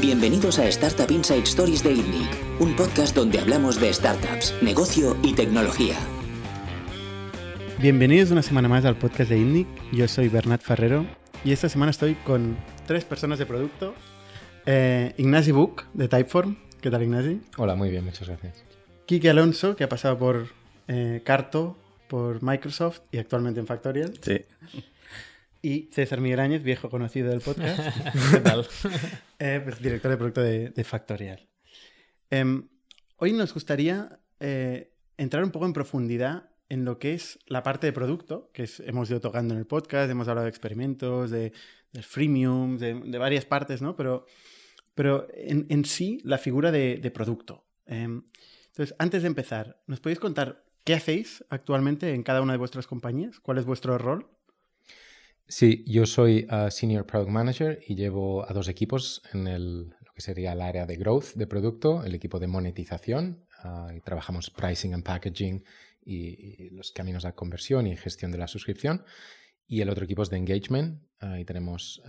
Bienvenidos a Startup Inside Stories de ITNIC, un podcast donde hablamos de startups, negocio y tecnología. Bienvenidos una semana más al podcast de ITNIC. Yo soy Bernat Ferrero y esta semana estoy con tres personas de producto. Eh, Ignasi Buch, de Typeform. ¿Qué tal, Ignasi? Hola, muy bien, muchas gracias. Kike Alonso, que ha pasado por eh, Carto, por Microsoft y actualmente en Factorial. Sí. Y César Miguel Áñez, viejo conocido del podcast. ¿Qué tal? Eh, pues, director de producto de, de Factorial. Em, hoy nos gustaría eh, entrar un poco en profundidad en lo que es la parte de producto, que es- hemos ido tocando en el podcast, hemos hablado de experimentos, de, del freemium, de, de varias partes, ¿no? Pero, pero en, en sí, la figura de, de producto. Em, entonces, antes de empezar, ¿nos podéis contar qué hacéis actualmente en cada una de vuestras compañías? ¿Cuál es vuestro rol? Sí, yo soy uh, Senior Product Manager y llevo a dos equipos en el, lo que sería el área de growth de producto, el equipo de monetización, uh, y trabajamos pricing and packaging y, los caminos a conversión y gestión de la suscripción. Y el otro equipo es de engagement uh, y tenemos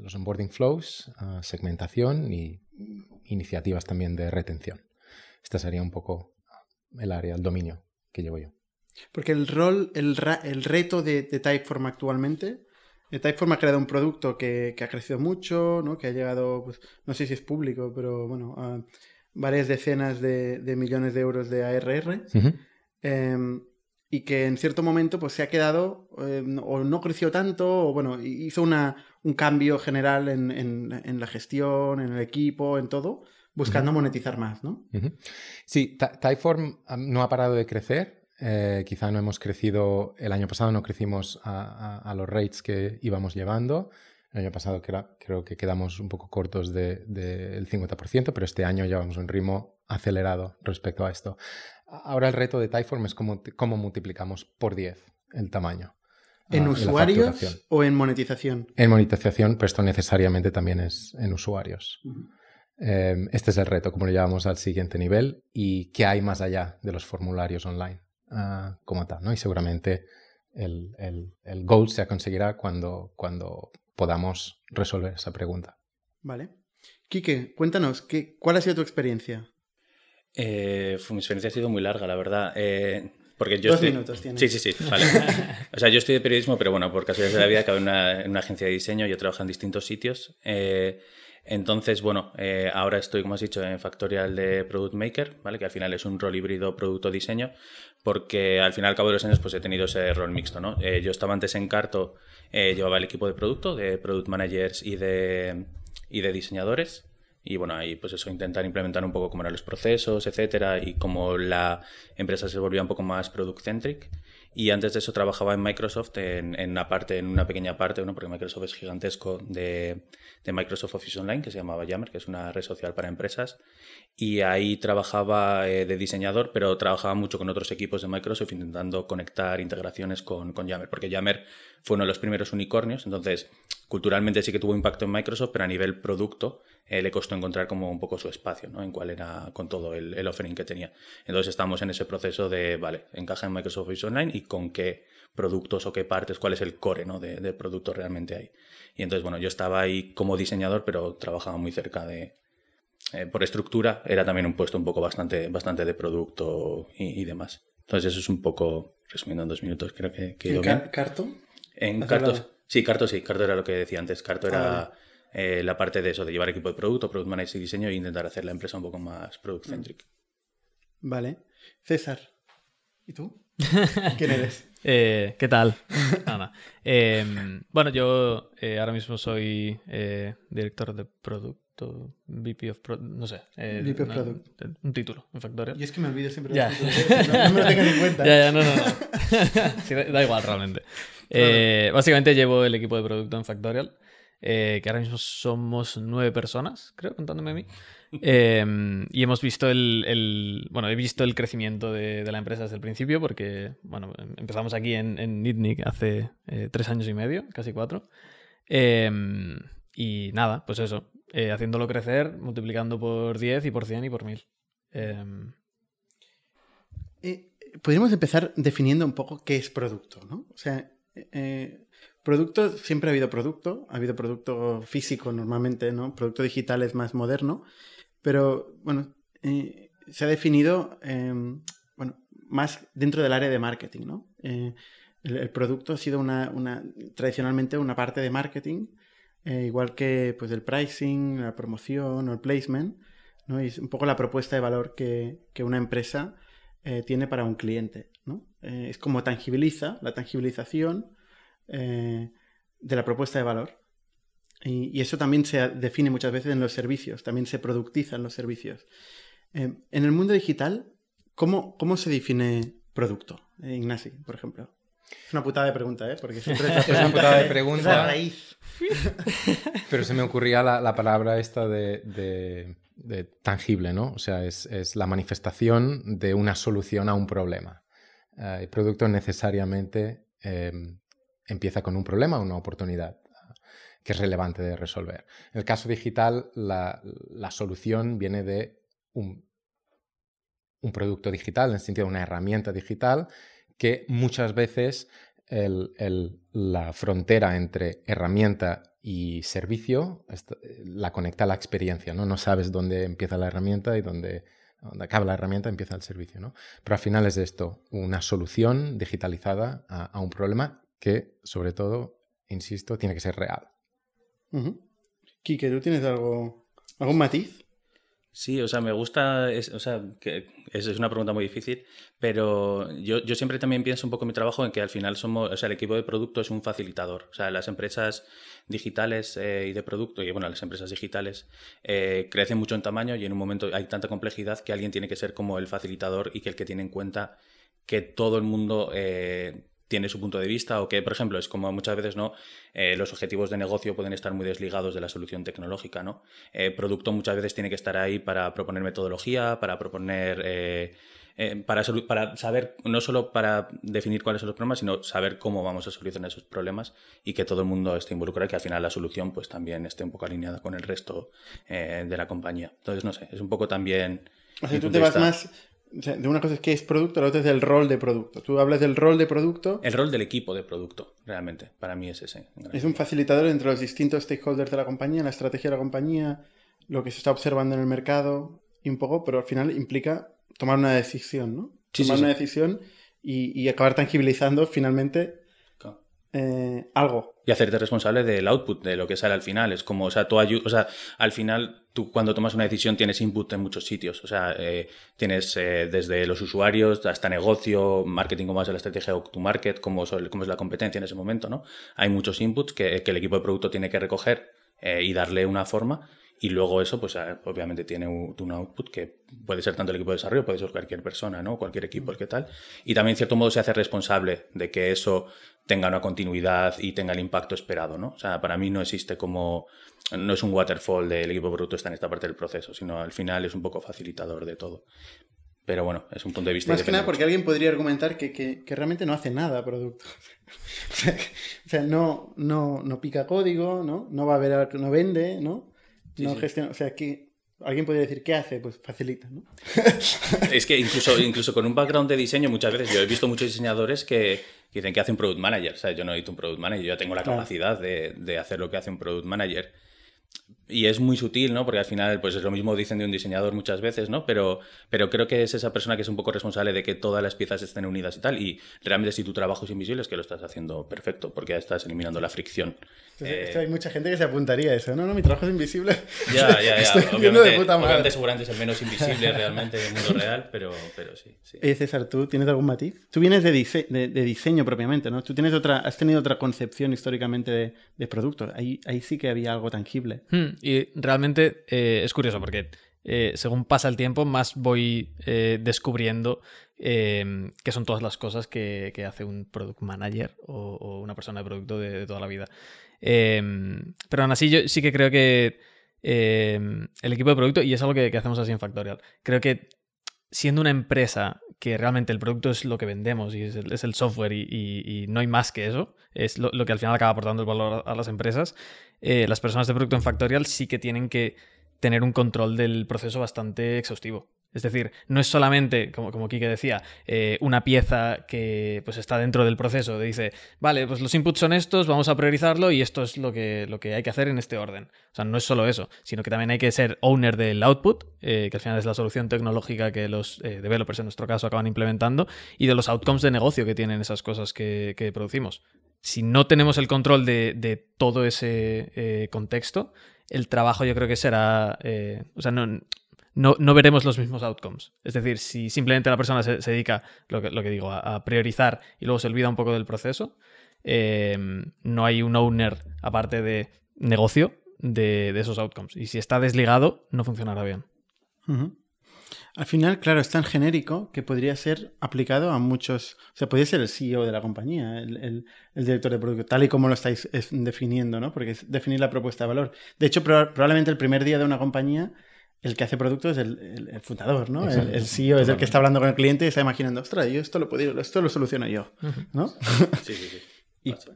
los onboarding flows, segmentación y iniciativas también de retención. Esta sería un poco el área, el dominio que llevo yo. Porque el rol, el, el reto de Typeform actualmente, Typeform ha creado un producto que, que ha crecido mucho, ¿no? que ha llegado, pues, no sé si es público, pero bueno, a varias decenas de, de millones de euros de ARR, eh, y que en cierto momento pues, se ha quedado, eh, no- o no creció tanto, o bueno, hi- hizo una, un cambio general en, en- en la gestión, en el equipo, en todo, buscando monetizar más, ¿no? Sí, Ty- Typeform no ha parado de crecer. Eh, quizá no hemos crecido, el año pasado no crecimos a, a- a los rates que íbamos llevando. El año pasado creo que quedamos un poco cortos del de, del 50%, pero este año llevamos un ritmo acelerado respecto a esto. Ahora el reto de Typeform es cómo, cómo multiplicamos por 10 el tamaño. ¿En ah, la usuarios o en monetización? En monetización, pero esto necesariamente también es en usuarios. Eh, este es el reto, cómo lo llevamos al siguiente nivel y qué hay más allá de los formularios online ah, como tal, ¿no? Y seguramente el, el- el goal se conseguirá cuando, cuando podamos resolver esa pregunta. Vale. Quique, cuéntanos, ¿qué, ¿cuál ha sido tu experiencia? Eh, mi experiencia ha sido muy larga, la verdad. eh, porque yo Dos estoy- minutos tienes. Sí, sí, sí. Vale. O sea, yo estoy de periodismo, pero bueno, por casualidades de la vida acabé en una, en una agencia de diseño. Yo trabajo en distintos sitios. eh, entonces, bueno, eh, ahora estoy, como has dicho, en Factorial de Product Maker, ¿vale? Que al final es un rol híbrido producto-diseño, porque al final, al cabo de los años, pues he tenido ese rol mixto, ¿no? Eh, yo estaba antes en Carto, eh, llevaba el equipo de producto, de Product Managers y de, y de diseñadores. Y bueno, ahí pues eso, intentar implementar un poco cómo eran los procesos, etcétera, y cómo la empresa se volvía un poco más product-centric. Y antes de eso trabajaba en Microsoft en, una parte, en una pequeña parte, ¿no? porque Microsoft es gigantesco, de, de Microsoft Office Online, que se llamaba Yammer, que es una red social para empresas. Y ahí trabajaba eh, de diseñador, pero trabajaba mucho con otros equipos de Microsoft intentando conectar integraciones con, con Yammer, porque Yammer fue uno de los primeros unicornios, entonces culturalmente sí que tuvo impacto en Microsoft, pero a nivel producto eh, le costó encontrar como un poco su espacio, ¿no? En cuál era con todo el, el offering que tenía. Entonces estamos en ese proceso de, vale, encaja en Microsoft Office Online y con qué productos o qué partes, cuál es el core, ¿no? De, de producto realmente hay. Y entonces, bueno, yo estaba ahí como diseñador, pero trabajaba muy cerca de... eh, por estructura era también un puesto un poco bastante, bastante de producto y, y demás. Entonces eso es un poco, resumiendo en dos minutos, creo que, ¿En bien. Carto? En. Sí, Carto sí, Carto era lo que decía antes. Carto era Ah, eh, la parte de eso, de llevar equipo de producto, product manager y diseño e intentar hacer la empresa un poco más product centric. Vale. César, ¿y tú? ¿Quién eres? Eh, ¿Qué tal? Nada. Eh, bueno, yo eh, ahora mismo soy eh, director de producto, VP of Product, no sé. eh, VP of no, Product. Un título en Factorial. Yo es que me olvido siempre Ya. los títulos, no, no me lo tengan en cuenta. Ya, ya, no, no, no. Sí, da, da igual realmente. Eh, básicamente llevo el equipo de producto en Factorial, eh, que ahora mismo somos nueve personas, creo, contándome a mí. Eh, y hemos visto el, el- bueno, he visto el crecimiento de, de la empresa desde el principio, porque, bueno, em- empezamos aquí en, en Nitnik hace eh, tres años y medio, casi cuatro. Eh, y nada, pues eso, eh, haciéndolo crecer, multiplicando por 10 y por 100 y por 1000. Eh, Eh, podríamos empezar definiendo un poco qué es producto, ¿no? O sea, eh, producto, siempre ha habido producto, ha habido producto físico normalmente, ¿no? Producto digital es más moderno, pero bueno, se ha definido, em, bueno, más dentro del área de marketing, ¿no? El, producto ha sido una, tradicionalmente una parte de marketing, eh, igual que pues el pricing, la promoción o el placement, ¿no? Y es un poco la propuesta de valor que, una empresa tiene para un cliente, ¿no? es como tangibiliza, la tangibilización eh, de la propuesta de valor. Y, eso también se define muchas veces en los servicios, también se productiza en los servicios. Eh, en el mundo digital, ¿cómo, cómo se define producto? Eh, Ignasi, por ejemplo. Es una putada de pregunta, ¿eh? Porque siempre es, una putada de pregunta. raíz. Pero se me ocurría la, palabra esta de, tangible, ¿no? O sea, es, es, la manifestación de una solución a un problema. el producto necesariamente empieza con un problema o una oportunidad que es relevante de resolver. En el caso digital, la, solución viene de un, un, producto digital, en el sentido de una herramienta digital, que muchas veces la frontera entre herramienta y servicio la conecta a la experiencia, ¿no? No sabes dónde empieza la herramienta y dónde, acaba la herramienta empieza el servicio, ¿no? Pero al final es esto, una solución digitalizada a un problema que, sobre todo, insisto, tiene que ser real. Quique, ¿tú tienes algo, algún matiz? Sí, o sea, me gusta, o sea, que es, una pregunta muy difícil, pero yo, siempre también pienso un poco en mi trabajo en que al final somos, o sea, el equipo de producto es un facilitador. O sea, las empresas digitales eh, y de producto, y bueno, las empresas digitales eh, crecen mucho en tamaño y en un momento hay tanta complejidad que alguien tiene que ser como el facilitador y que el que tiene en cuenta que todo el mundo eh, tiene su punto de vista o que, por ejemplo, es como muchas veces no eh, los objetivos de negocio pueden estar muy desligados de la solución tecnológica. ¿no? Eh, producto muchas veces tiene que estar ahí para proponer metodología, para proponer... Eh, para, para, saber, no solo para definir cuáles son los problemas, sino saber cómo vamos a solucionar esos problemas y que todo el mundo esté involucrado y que al final la solución pues también esté un poco alineada con el resto de la compañía. Entonces, no sé, es un poco también... O sea, tú te vas más de una cosa es que es producto, la otra es del rol de producto. Tú hablas del rol de producto. El rol del equipo de producto, realmente. Para mí es ese. Es un facilitador entre los distintos stakeholders de la compañía, la estrategia de la compañía, lo que se está observando en el mercado y un poco, pero al final implica tomar una decisión, ¿no? tomar una decisión y, y, acabar tangibilizando finalmente eh, algo. Y hacerte responsable del output, de lo que sale al final. Es como, o sea, tú o al final tú cuando tomas una decisión tienes input en muchos sitios. O sea, eh, tienes eh, desde los usuarios hasta negocio, marketing, cómo es la estrategia de to market, cómo, cómo es la competencia en ese momento, ¿no? Hay muchos inputs que, que el equipo de producto tiene que recoger y darle una forma y luego eso, pues ah, obviamente tiene un, output que puede ser tanto el equipo de desarrollo, puede ser cualquier persona, ¿no? Cualquier equipo, el que tal. Y también, en cierto modo, se hace responsable de que eso tenga una continuidad y tenga el impacto esperado, ¿no? O sea, para mí no existe como... No es un waterfall del equipo bruto está en esta parte del proceso, sino al final es un poco facilitador de todo. Pero bueno, es un punto de vista. Más que nada porque alguien podría argumentar que, que, realmente no hace nada producto. o sea, no, no, no pica código, ¿no? No va a ver, no vende, ¿no? No gestiona, o sea, que alguien podría decir, ¿qué hace? Pues facilita, ¿no? es que incluso, incluso con un background de diseño, muchas veces yo he visto muchos diseñadores que, dicen que hace un product manager. O sea, yo no necesito un product manager, yo tengo la capacidad de, de hacer lo que hace un product manager y es muy sutil, ¿no? Porque al final, pues es lo mismo dicen de un diseñador muchas veces, ¿no? Pero, pero creo que es esa persona que es un poco responsable de que todas las piezas estén unidas y tal. Y realmente si tu trabajo es invisible es que lo estás haciendo perfecto, porque ya estás eliminando la fricción. Eh, hay mucha gente que se apuntaría a eso. No, no, mi trabajo es invisible. Ya, ya, ya. Obviamente, de puta madre. seguramente es el menos invisible realmente del mundo real, pero, pero sí, sí. Eh, César, ¿tú tienes algún matiz? Tú vienes de, de, diseño propiamente, ¿no? Tú tienes otra, has tenido otra concepción históricamente de, de producto. Ahí, ahí sí que había algo tangible. Hmm, y realmente eh, es curioso porque eh, según pasa el tiempo, más voy eh, descubriendo qué son todas las cosas que, hace un product manager o, una persona de producto de, toda la vida. pero aún así, yo sí que creo que el equipo de producto, y es algo que, hacemos así en Factorial, creo que siendo una empresa que realmente el producto es lo que vendemos y es el, software y, no hay más que eso, es lo, que al final acaba aportando el valor a las empresas, las personas de producto en Factorial sí que tienen que tener un control del proceso bastante exhaustivo. Es decir, no es solamente, como, como Kike decía, eh, una pieza que pues, está dentro del proceso. Dice, vale, pues los inputs son estos, vamos a priorizarlo y esto es lo que, lo que hay que hacer en este orden. O sea, no es solo eso, sino que también hay que ser owner del output, eh, que al final es la solución tecnológica que los eh, developers en nuestro caso acaban implementando, y de los outcomes de negocio que tienen esas cosas que, que producimos. Si no tenemos el control de, de todo ese contexto, el trabajo yo creo que será... o sea, no no, veremos los mismos outcomes. Es decir, si simplemente la persona se, dedica, lo que, digo, a, priorizar y luego se olvida un poco del proceso, eh, no hay un owner aparte de negocio de, esos outcomes. Y si está desligado, no funcionará bien. Al final, claro, es tan genérico que podría ser aplicado a muchos. O sea, podría ser el CEO de la compañía, el, director de producto, tal y como lo estáis definiendo, ¿no? Porque es definir la propuesta de valor. De hecho, probablemente el primer día de una compañía el que hace producto es el, fundador, ¿no? El, CEO es el que está hablando con el cliente y está imaginando, ostras, yo esto lo puedo, esto lo soluciono yo, ¿no? Sí, sí, sí.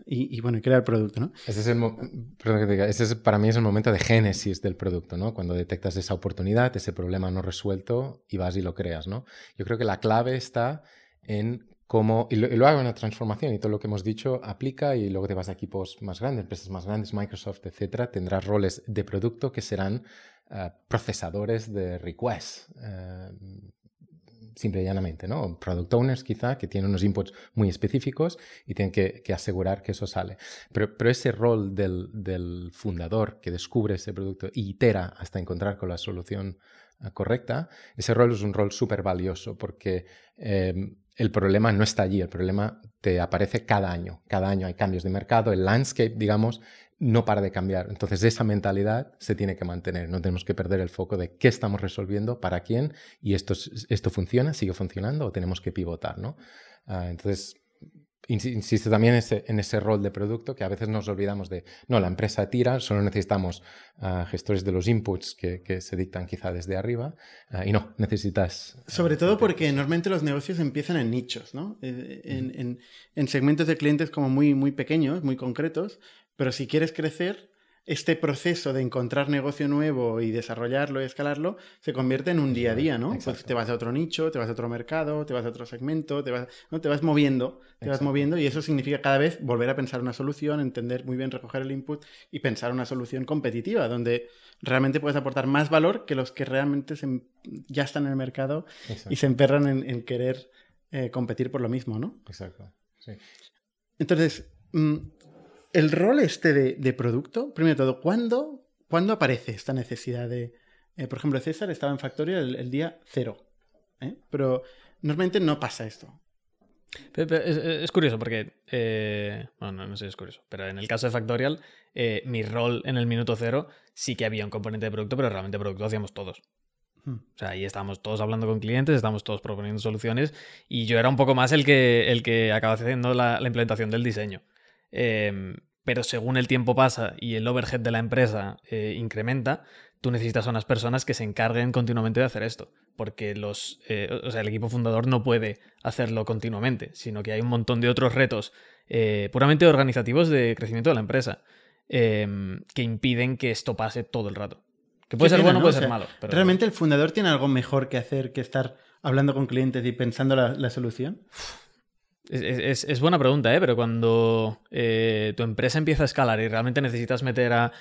Y, bueno, y crear el producto, ¿no? Ese es, el Perdón que te diga, ese es, para mí es el momento de génesis del producto, ¿no? Cuando detectas esa oportunidad, ese problema no resuelto y vas y lo creas, ¿no? Yo creo que la clave está en cómo, y lo, hago en la transformación y todo lo que hemos dicho aplica y luego te vas a equipos más grandes, empresas más grandes, Microsoft, etcétera, tendrás roles de producto que serán eh, procesadores de requests. Eh, simple y llanamente, ¿no? Product owners quizá, que tienen unos inputs muy específicos y tienen que, asegurar que eso sale. Pero, ese rol del, fundador que descubre ese producto y itera hasta encontrar con la solución eh, correcta, ese rol es un rol súper valioso porque el problema no está allí, el problema te aparece cada año. Cada año hay cambios de mercado, el landscape, digamos, no para de cambiar. Entonces esa mentalidad se tiene que mantener. No tenemos que perder el foco de qué estamos resolviendo, para quién, y esto, esto funciona, sigue funcionando o tenemos que pivotar. ¿no? Ah, entonces, insiste también en ese rol de producto que a veces nos olvidamos de, no, la empresa tira, solo necesitamos ah, gestores de los inputs que, se dictan quizá desde arriba ah, y no, necesitas... Sobre todo porque normalmente los negocios empiezan en nichos, ¿no? Eh, en, en, segmentos de clientes como muy, muy pequeños, muy concretos, pero si quieres crecer, este proceso de encontrar negocio nuevo y desarrollarlo y escalarlo se convierte en un día a día, ¿no? Pues te vas a otro nicho, te vas a otro mercado, te vas a otro segmento, te vas, ¿no? te vas moviendo, te vas moviendo y eso significa cada vez volver a pensar una solución, entender muy bien, recoger el input y pensar una solución competitiva donde realmente puedes aportar más valor que los que realmente ya están en el mercado y se emperran en, querer eh, competir por lo mismo, ¿no? Exacto. Sí. Entonces, mm, el rol este de, producto, primero de todo, ¿cuándo, ¿cuándo, aparece esta necesidad de... Eh, por ejemplo, César estaba en Factorial el, día cero, ¿eh? pero normalmente no pasa esto. es, curioso porque, eh, bueno, no, sé si es curioso, pero en el caso de Factorial, mi rol en el minuto cero sí que había un componente de producto, pero realmente producto hacíamos todos. Hmm. O sea, ahí estábamos todos hablando con clientes, estábamos todos proponiendo soluciones y yo era un poco más el que, el que acaba haciendo la implementación del diseño. Em, pero según el tiempo pasa y el overhead de la empresa eh, incrementa, tú necesitas a unas personas que se encarguen continuamente de hacer esto, porque los, eh, o sea, el equipo fundador no puede hacerlo continuamente, sino que hay un montón de otros retos eh, puramente organizativos de crecimiento de la empresa em, que impiden que esto pase todo el rato. Que puede ser bueno, puede ser malo. ¿Realmente el fundador tiene algo mejor que hacer que estar hablando con clientes y pensando la, la solución? Es, buena pregunta, ¿eh? pero cuando eh, tu empresa empieza a escalar y realmente necesitas meter a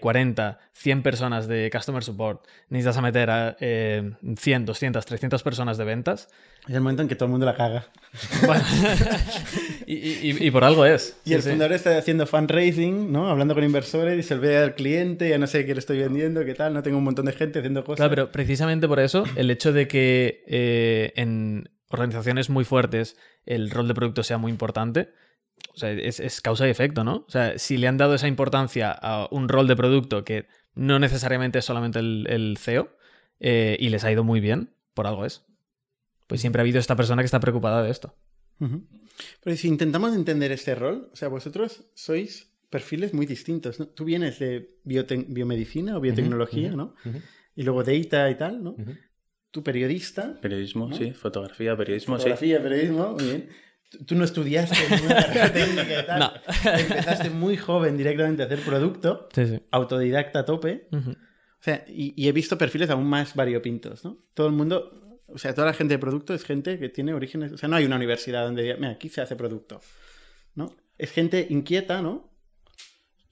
40, 100 personas de customer support, necesitas a meter a 100, 200, 300 personas de ventas. Es el momento en que todo el mundo la caga. y, por algo es. Y el fundador está haciendo fundraising, ¿no? Hablando con inversores y se olvida del cliente, ya no sé qué le estoy vendiendo, qué tal, no tengo un montón de gente haciendo cosas. Claro, pero precisamente por eso, el hecho de que eh, en organizaciones muy fuertes el rol de producto sea muy importante, o sea, es, causa y efecto, ¿no? O sea, si le han dado esa importancia a un rol de producto que no necesariamente es solamente el, CEO eh, y les ha ido muy bien, por algo es. Pues siempre ha habido esta persona que está preocupada de esto. Pero si intentamos entender este rol, o sea, vosotros sois perfiles muy distintos, ¿no? Tú vienes de biomedicina o biotecnología, ¿no? Y luego data y tal, ¿no? Tu periodista. Periodismo, sí. Fotografía, periodismo, Fotografía, periodismo, muy bien. Tú no estudiaste ninguna carrera técnica y tal. No. Empezaste muy joven directamente a hacer producto. Sí, sí. Autodidacta a tope. O sea, y, y he visto perfiles aún más variopintos, ¿no? Todo el mundo, o sea, toda la gente de producto es gente que tiene orígenes, o sea, no hay una universidad donde diga, mira, aquí se hace producto, ¿no? Es gente inquieta, ¿no?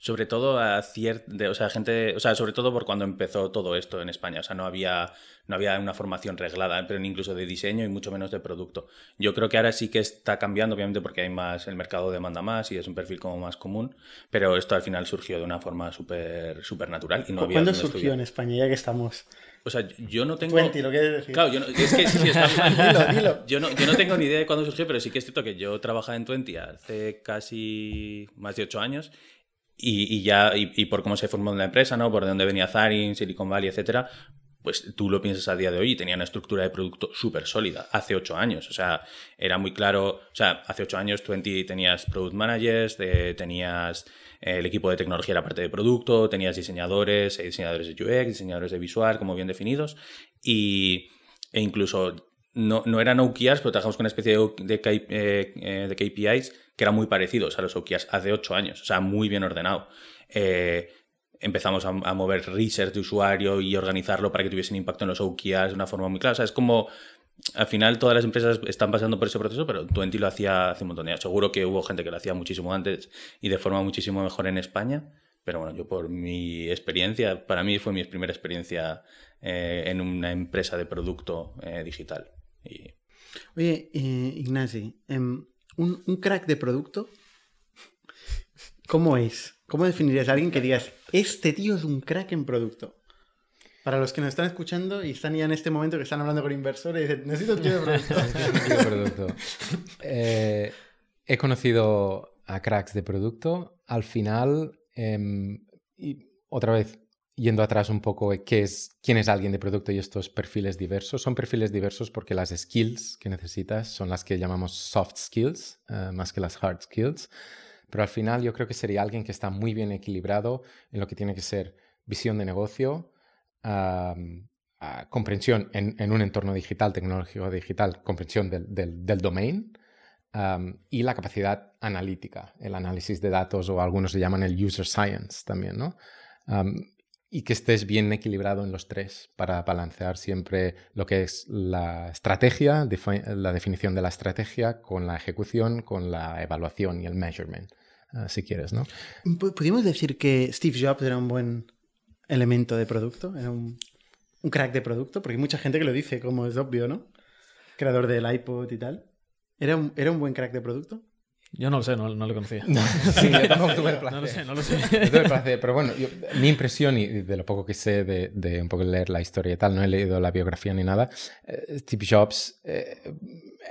Sobre todo a cierta, o sea, gente, o sea, sobre todo por cuando empezó todo esto en España, o sea, no había, no había una formación reglada, pero incluso de diseño y mucho menos de producto. Yo creo que ahora sí que está cambiando, obviamente, porque hay más, el mercado demanda más y es un perfil como más común, pero esto al final surgió de una forma súper, súper natural y no había ¿Cuándo surgió estudiar. en España, ya que estamos? O sea, yo no tengo. Twenty, lo quieres decir. Claro, yo no, es que sí, está Dilo, dilo. Yo no, yo no tengo ni idea de cuándo surgió, pero sí que es cierto que yo trabajaba en Twenty hace casi más de ocho años y, ya, y, por cómo se formó la empresa, ¿no? Por de dónde venía Zarin, Silicon Valley, etcétera, pues tú lo piensas a día de hoy y tenía una estructura de producto súper sólida hace ocho años. O sea, era muy claro. O sea, hace ocho años Twenty tenías product managers, tenías eh, el equipo de tecnología era parte de producto, tenías diseñadores, eh, diseñadores de UX, diseñadores de visual, como bien definidos, y, e incluso no, no eran OKRs, pero trabajamos con una especie de, de, K- eh, eh, KPIs que eran muy parecidos a los OKRs hace ocho años, o sea, muy bien ordenado. Eh, empezamos a, mover research de usuario y organizarlo para que tuviesen impacto en los OKRs de una forma muy clara. O sea, es como, al final todas las empresas están pasando por ese proceso, pero Twenty lo hacía hace un montón de años. Seguro que hubo gente que lo hacía muchísimo antes y de forma muchísimo mejor en España. Pero bueno, yo por mi experiencia, para mí fue mi primera experiencia en una empresa de producto digital. Oye, eh, Ignasi, em, un, crack de producto, ¿cómo es? ¿Cómo definirías a alguien que digas, este tío es un crack en producto? Para los que nos están escuchando y están ya en este momento que están hablando con inversores necesito un tío de producto. Tío de producto. He conocido a cracks de producto. Al final, em, otra vez, yendo atrás un poco, eh, ¿qué es, quién es alguien de producto y estos perfiles diversos? Son perfiles diversos porque las skills que necesitas son las que llamamos soft skills, eh, más que las hard skills. Pero al final yo creo que sería alguien que está muy bien equilibrado en lo que tiene que ser visión de negocio, comprensión en, un entorno digital, tecnológico digital, comprensión del, del, domain y la capacidad analítica, el análisis de datos o algunos le llaman el user science también, ¿no? Y que estés bien equilibrado en los tres para balancear siempre lo que es la estrategia, la definición de la estrategia con la ejecución, con la evaluación y el measurement, ah, si quieres, ¿no? P- ¿Podríamos decir que Steve Jobs era un buen elemento de producto? ¿Era un, un crack de producto? Porque hay mucha gente que lo dice, como es obvio, ¿no? Creador del iPod y tal. ¿Era un, ¿era un buen crack de producto? Yo no lo sé, no, no lo conocía. Sí, yo tampoco tuve el placer. No lo sé, no lo sé. Yo tuve el placer, pero bueno, yo- mi impresión y de lo poco que sé de, de un poco leer la historia y tal, no he leído la biografía ni nada, eh, Steve Jobs eh,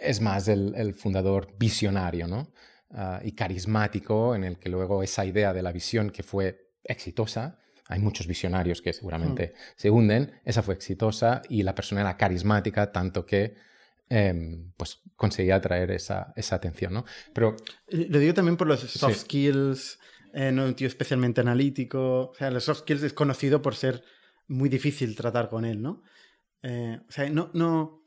es más el, el fundador visionario, ¿no? Ah, y carismático, en el que luego esa idea de la visión que fue exitosa, hay muchos visionarios que seguramente se hunden, esa fue exitosa y la persona era carismática tanto que em, pues conseguía atraer esa, esa atención, ¿no? Pero Eh, Lo digo también por los soft Sí. skills, eh, no un tío especialmente analítico. O sea, los soft skills es conocido por ser muy difícil tratar con él, ¿no? Eh, o sea, no, no,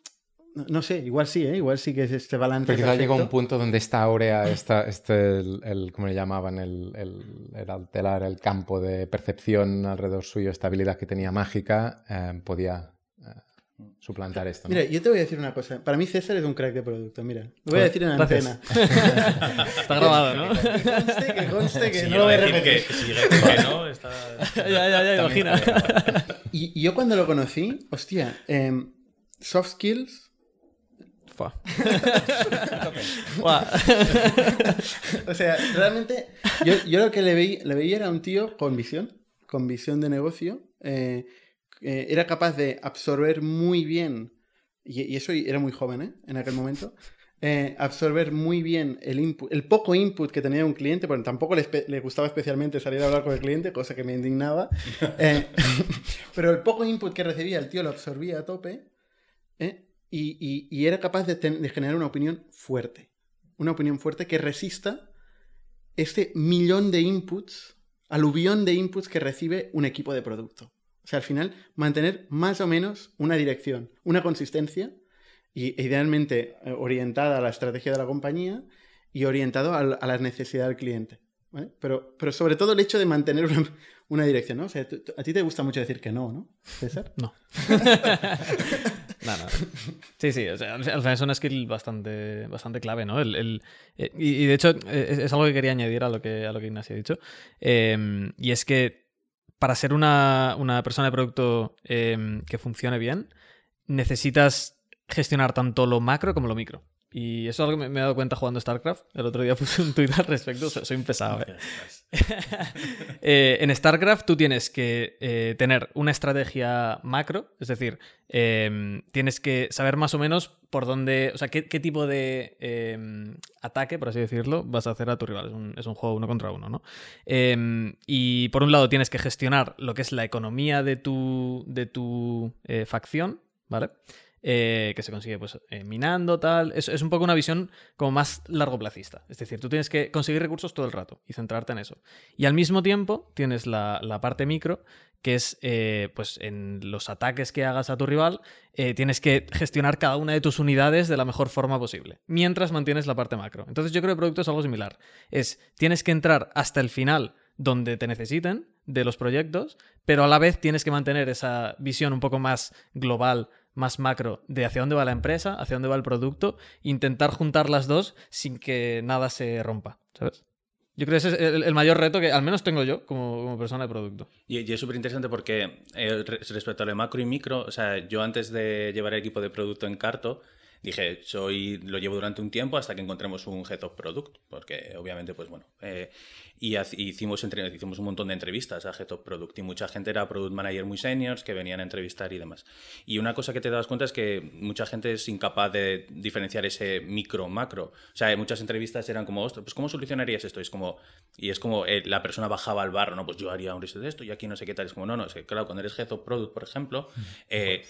no, sé, igual sí, ¿eh? Igual sí que es este balance. Pero quizá llega un punto donde esta áurea, esta, este, el, el- ¿cómo le llamaban? El, el, el alterar el campo de percepción alrededor suyo, esta habilidad que tenía mágica, eh, podía eh, suplantar esto. ¿no? Mira, yo te voy a decir una cosa. Para mí César es un crack de producto, mira. Lo voy a decir en gracias. antena. Está grabado, ¿no? Que conste, que conste que no lo voy a decir repetir. que, si decir que no, está... ya, ya, ya, imagina. Y, y yo cuando lo conocí, hostia, em, soft skills, Fua. O sea, realmente yo, yo lo que le, veí- le veía era un tío con visión, con visión de negocio. eh, eh, era capaz de absorber muy bien, y, y eso era muy joven ¿eh? en aquel momento, eh, absorber muy bien el, input, el poco input que tenía un cliente, porque tampoco le, gustaba especialmente salir a hablar con el cliente, cosa que me indignaba. eh, pero el poco input que recibía el tío lo absorbía a tope ¿eh? y, y- y era capaz de, ten- de generar una opinión fuerte. Una opinión fuerte que resista este millón de inputs, aluvión de inputs que recibe un equipo de producto. O sea, al final, mantener más o menos una dirección, una consistencia, y e idealmente eh, orientada a la estrategia de la compañía y orientado a, la necesidad del cliente. Pero, pero sobre todo el hecho de mantener una, dirección, ¿no? O sea, a ti te gusta mucho decir que no, ¿no, César? No. no, no. Sí, sí, o sea, al final es una skill bastante, bastante clave, ¿no? El, eh, y, de hecho es, algo que quería añadir a lo que, a lo que Ignacio ha dicho. Y es que para ser una, una persona de producto em, que funcione bien, necesitas gestionar tanto lo macro como lo micro. Y eso es algo que me, he dado cuenta jugando StarCraft. El otro día puse un tweet al respecto. Soy un pesado, ¿eh? ¿eh? en StarCraft tú tienes que eh, tener una estrategia macro, es decir, em, tienes que saber más o menos por dónde, o sea, qué, tipo de em, ataque, por así decirlo, vas a hacer a tu rival. Es un, es un juego uno contra uno, ¿no? Em, y por un lado tienes que gestionar lo que es la economía de tu, de tu facción, ¿vale? Eh, que se consigue pues eh, minando, tal. Es, es, un poco una visión como más largoplacista. Es decir, tú tienes que conseguir recursos todo el rato y centrarte en eso. Y al mismo tiempo tienes la, parte micro, que es eh, pues en los ataques que hagas a tu rival, tienes que gestionar cada una de tus unidades de la mejor forma posible, mientras mantienes la parte macro. Entonces yo creo que el producto es algo similar. Es, tienes que entrar hasta el final donde te necesiten de los proyectos, pero a la vez tienes que mantener esa visión un poco más global más macro de hacia dónde va la empresa, hacia dónde va el producto, intentar juntar las dos sin que nada se rompa, ¿sabes? Yo creo que ese es el, mayor reto que al menos tengo yo como, persona de producto. Y, es súper interesante porque eh, respecto a lo macro y micro, o sea, yo antes de llevar el equipo de producto en Carto, dije, soy, lo llevo durante un tiempo hasta que encontremos un head of product, porque obviamente, pues bueno, eh, y hicimos, hicimos un montón de entrevistas a head of product y mucha gente era product manager muy seniors que venían a entrevistar y demás. Y una cosa que te das cuenta es que mucha gente es incapaz de diferenciar ese micro-macro. O sea, muchas entrevistas eran como, pues ¿cómo solucionarías esto? Es como, y es como eh, la persona bajaba al barro, ¿no? Pues yo haría un resto de esto y aquí no sé qué tal. Es como, no, no, es que, claro, cuando eres head of product, por ejemplo, eh,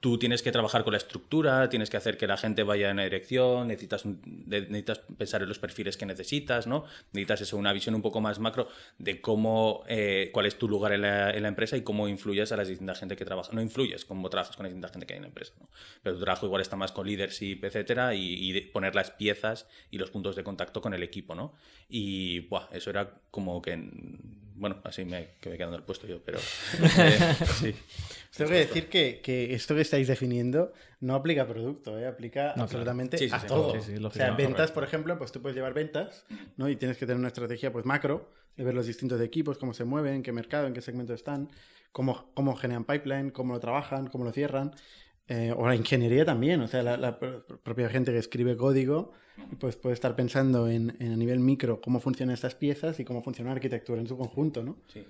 tú tienes que trabajar con la estructura, tienes que hacer que la gente vaya en una dirección, necesitas, necesitas pensar en los perfiles que necesitas, ¿no? Necesitas eso, una visión un poco más macro de cómo, eh, cuál es tu lugar en la, empresa y cómo influyes a la distinta gente que trabaja. No influyes, cómo trabajas con la distinta gente que hay en la empresa, ¿no? Pero tu trabajo igual está más con leadership, etcétera, y, poner las piezas y los puntos de contacto con el equipo, ¿no? Y, buah, eso era como que bueno, así me quedé quedando el puesto yo, pero eh, sí. Tengo que decir que, que, esto que estáis definiendo no aplica a producto, ¿eh? aplica absolutamente a todo. o sea, ventas, por ejemplo, pues tú puedes llevar ventas, ¿no? Y tienes que tener una estrategia pues macro, de ver los distintos equipos, cómo se mueven, en qué mercado, en qué segmento están, cómo, cómo generan pipeline, cómo lo trabajan, cómo lo cierran. Eh, o la ingeniería también, o sea, la, propia gente que escribe código, pues puede estar pensando en, a nivel micro cómo funcionan estas piezas y cómo funciona la arquitectura en su conjunto, ¿no? Sí.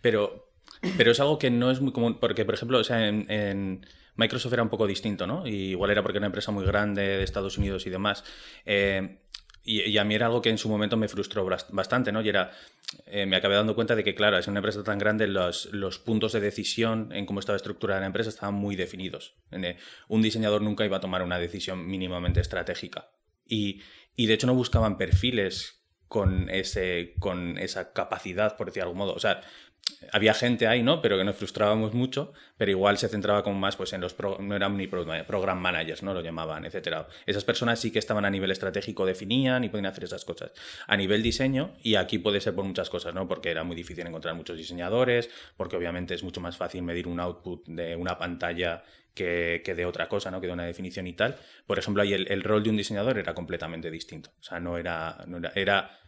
Pero, pero es algo que no es muy común, porque, por ejemplo, o sea, en, Microsoft era un poco distinto, ¿no? Y igual era porque era una empresa muy grande de Estados Unidos y demás. Eh, y, a mí era algo que en su momento me frustró bastante, ¿no? Y era, eh, me acabé dando cuenta de que, claro, es una empresa tan grande, los, los, puntos de decisión en cómo estaba estructurada la empresa estaban muy definidos. Eh, un diseñador nunca iba a tomar una decisión mínimamente estratégica. Y, y de hecho no buscaban perfiles con, ese, con esa capacidad, por decir de algún modo. O sea, había gente ahí, ¿no? Pero que nos frustrábamos mucho, pero igual se centraba como más pues en los no eran ni program managers, ¿no? Lo llamaban, etcétera. Esas personas sí que estaban a nivel estratégico, definían y podían hacer esas cosas. A nivel diseño, y aquí puede ser por muchas cosas, ¿no? Porque era muy difícil encontrar muchos diseñadores, porque obviamente es mucho más fácil medir un output de una pantalla que, de otra cosa, ¿no? Que de una definición y tal. Por ejemplo, ahí el, rol de un diseñador era completamente distinto. O sea, no era, no era, era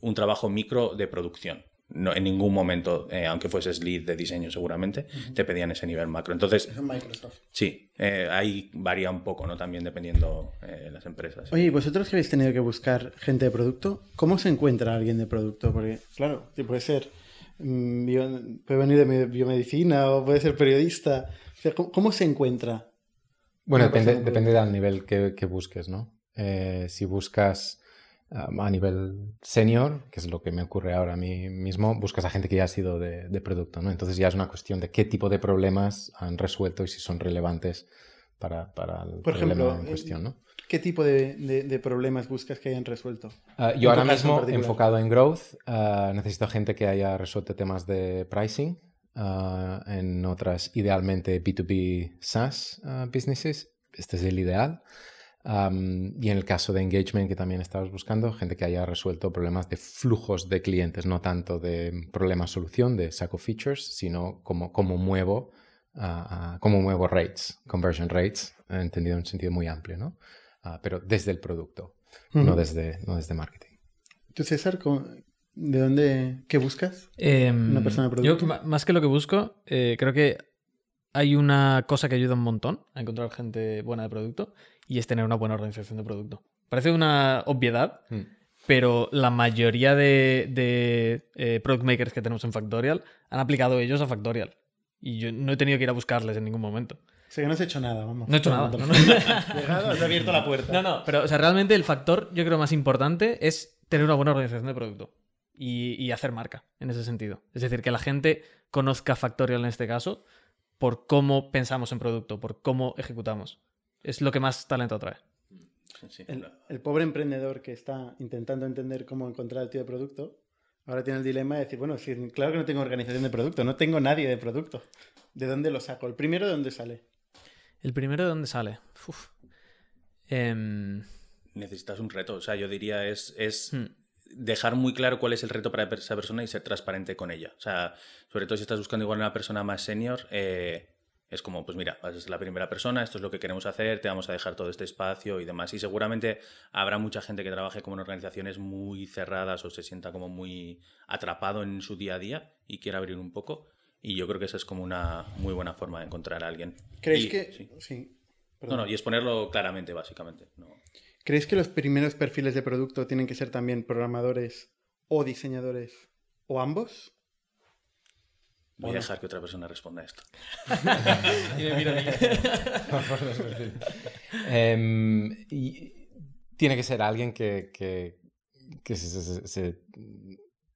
un trabajo micro de producción no, en ningún momento, eh, aunque fueses lead de diseño seguramente, te pedían ese nivel macro. Entonces, Microsoft. Sí, eh, ahí varía un poco, ¿no? También dependiendo de eh, las empresas. Oye, vosotros que habéis tenido que buscar gente de producto, ¿cómo se encuentra alguien de producto? Porque, claro, puede ser, mm, puede venir de biomedicina o puede ser periodista. ¿cómo, se encuentra? Bueno, depende, depende del nivel que, que busques, ¿no? si buscas a nivel senior, que es lo que me ocurre ahora a mí mismo, buscas a gente que ya ha sido de, producto, ¿no? Entonces ya es una cuestión de qué tipo de problemas han resuelto y si son relevantes para, para el Por problema ejemplo, en cuestión, ¿no? ¿Qué tipo de, de, problemas buscas que hayan resuelto? Ah, yo ahora mismo, enfocado en growth, uh, necesito gente que haya resuelto temas de pricing, ah, en otras, idealmente, B2B SaaS businesses. Este es el ideal. Y en el caso de engagement que también estabas buscando, gente que haya resuelto problemas de flujos de clientes, no tanto de problema-solución, de saco features, sino como, cómo muevo, ah, cómo muevo rates, conversion rates, entendido en un sentido muy amplio, ¿no? Ah, pero desde el producto, no, desde, no desde marketing. ¿Tú, César, cómo- de dónde, qué buscas? Em, Una persona de yo, producto. ma- más que lo que busco, eh, creo que hay una cosa que ayuda un montón a encontrar gente buena de producto y es tener una buena organización de producto. Parece una obviedad, Mm. pero la mayoría de, de, eh, product makers que tenemos en Factorial han aplicado ellos a Factorial. Y yo no he tenido que ir a buscarles en ningún momento. O sea, que no has hecho nada, vamos. No he hecho nada. no, no. Llegado, has abierto la puerta. No, no, pero o sea, realmente el factor, yo creo, más importante es tener una buena organización de producto y, y hacer marca en ese sentido. Es decir, que la gente conozca Factorial en este caso por cómo pensamos en producto, por cómo ejecutamos. Es lo que más talento atrae. Sí, sí, El, claro. el pobre emprendedor que está intentando entender cómo encontrar el tío de producto, ahora tiene el dilema de decir, bueno, sí, claro que no tengo organización de producto, no tengo nadie de producto. ¿De dónde lo saco? ¿El primero de dónde sale? ¿El primero de dónde sale? Uf. Em, Necesitas un reto. O sea, yo diría es, es hmm. dejar muy claro cuál es el reto para esa persona y ser transparente con ella. O sea, sobre todo si estás buscando igual una persona más senior, eh, es como, pues mira, vas a ser la primera persona, esto es lo que queremos hacer, te vamos a dejar todo este espacio y demás. Y seguramente habrá mucha gente que trabaje como en organizaciones muy cerradas o se sienta como muy atrapado en su día a día y quiera abrir un poco. Y yo creo que esa es como una muy buena forma de encontrar a alguien. ¿Creéis Y- que.? sí. Sí. No, no, y exponerlo claramente, básicamente. No. ¿Creéis que los primeros perfiles de producto tienen que ser también programadores o diseñadores o ambos? Voy a Bueno. dejar que otra persona responda a esto. Y me miro a mí. Em, y tiene que ser alguien que, que- que se, se- se-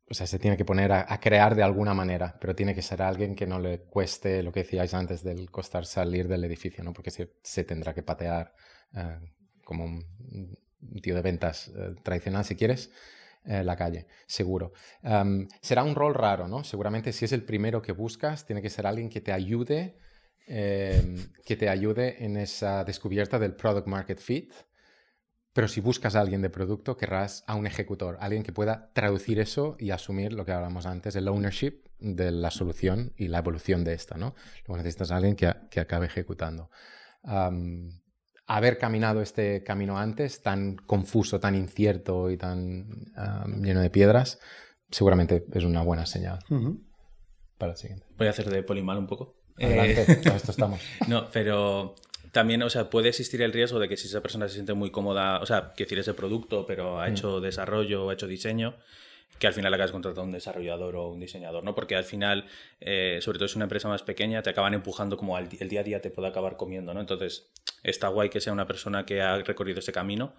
o sea, se tiene que poner a, a crear de alguna manera, pero tiene que ser alguien que no le cueste lo que decíais antes del costar salir del edificio, ¿no? Porque se, se tendrá que patear eh, como un, un tío de ventas eh, tradicional, si quieres, eh, la calle, seguro. Am, será un rol raro, ¿no? Seguramente si es el primero que buscas, tiene que ser alguien que te ayude, eh, que te ayude en esa descubierta del product market fit. Pero si buscas a alguien de producto, querrás a un ejecutor, alguien que pueda traducir eso y asumir lo que hablamos antes, el ownership de la solución y la evolución de esta, ¿no? Luego necesitas a alguien que, que acabe ejecutando. Am, haber caminado este camino antes, tan confuso, tan incierto y tan am, lleno de piedras, seguramente es una buena señal para el siguiente. Voy a hacer de Polymal un poco. Adelante, Eh, esto estamos. no, pero también, o sea, puede existir el riesgo de que si esa persona se siente muy cómoda, o sea, que decir ese producto, pero ha hecho desarrollo o ha hecho diseño, que al final acabas contratando un desarrollador o un diseñador, ¿no? Porque al final, eh, sobre todo si es una empresa más pequeña, te acaban empujando como al el día a día te puede acabar comiendo, ¿no? Entonces, está guay que sea una persona que ha recorrido ese camino,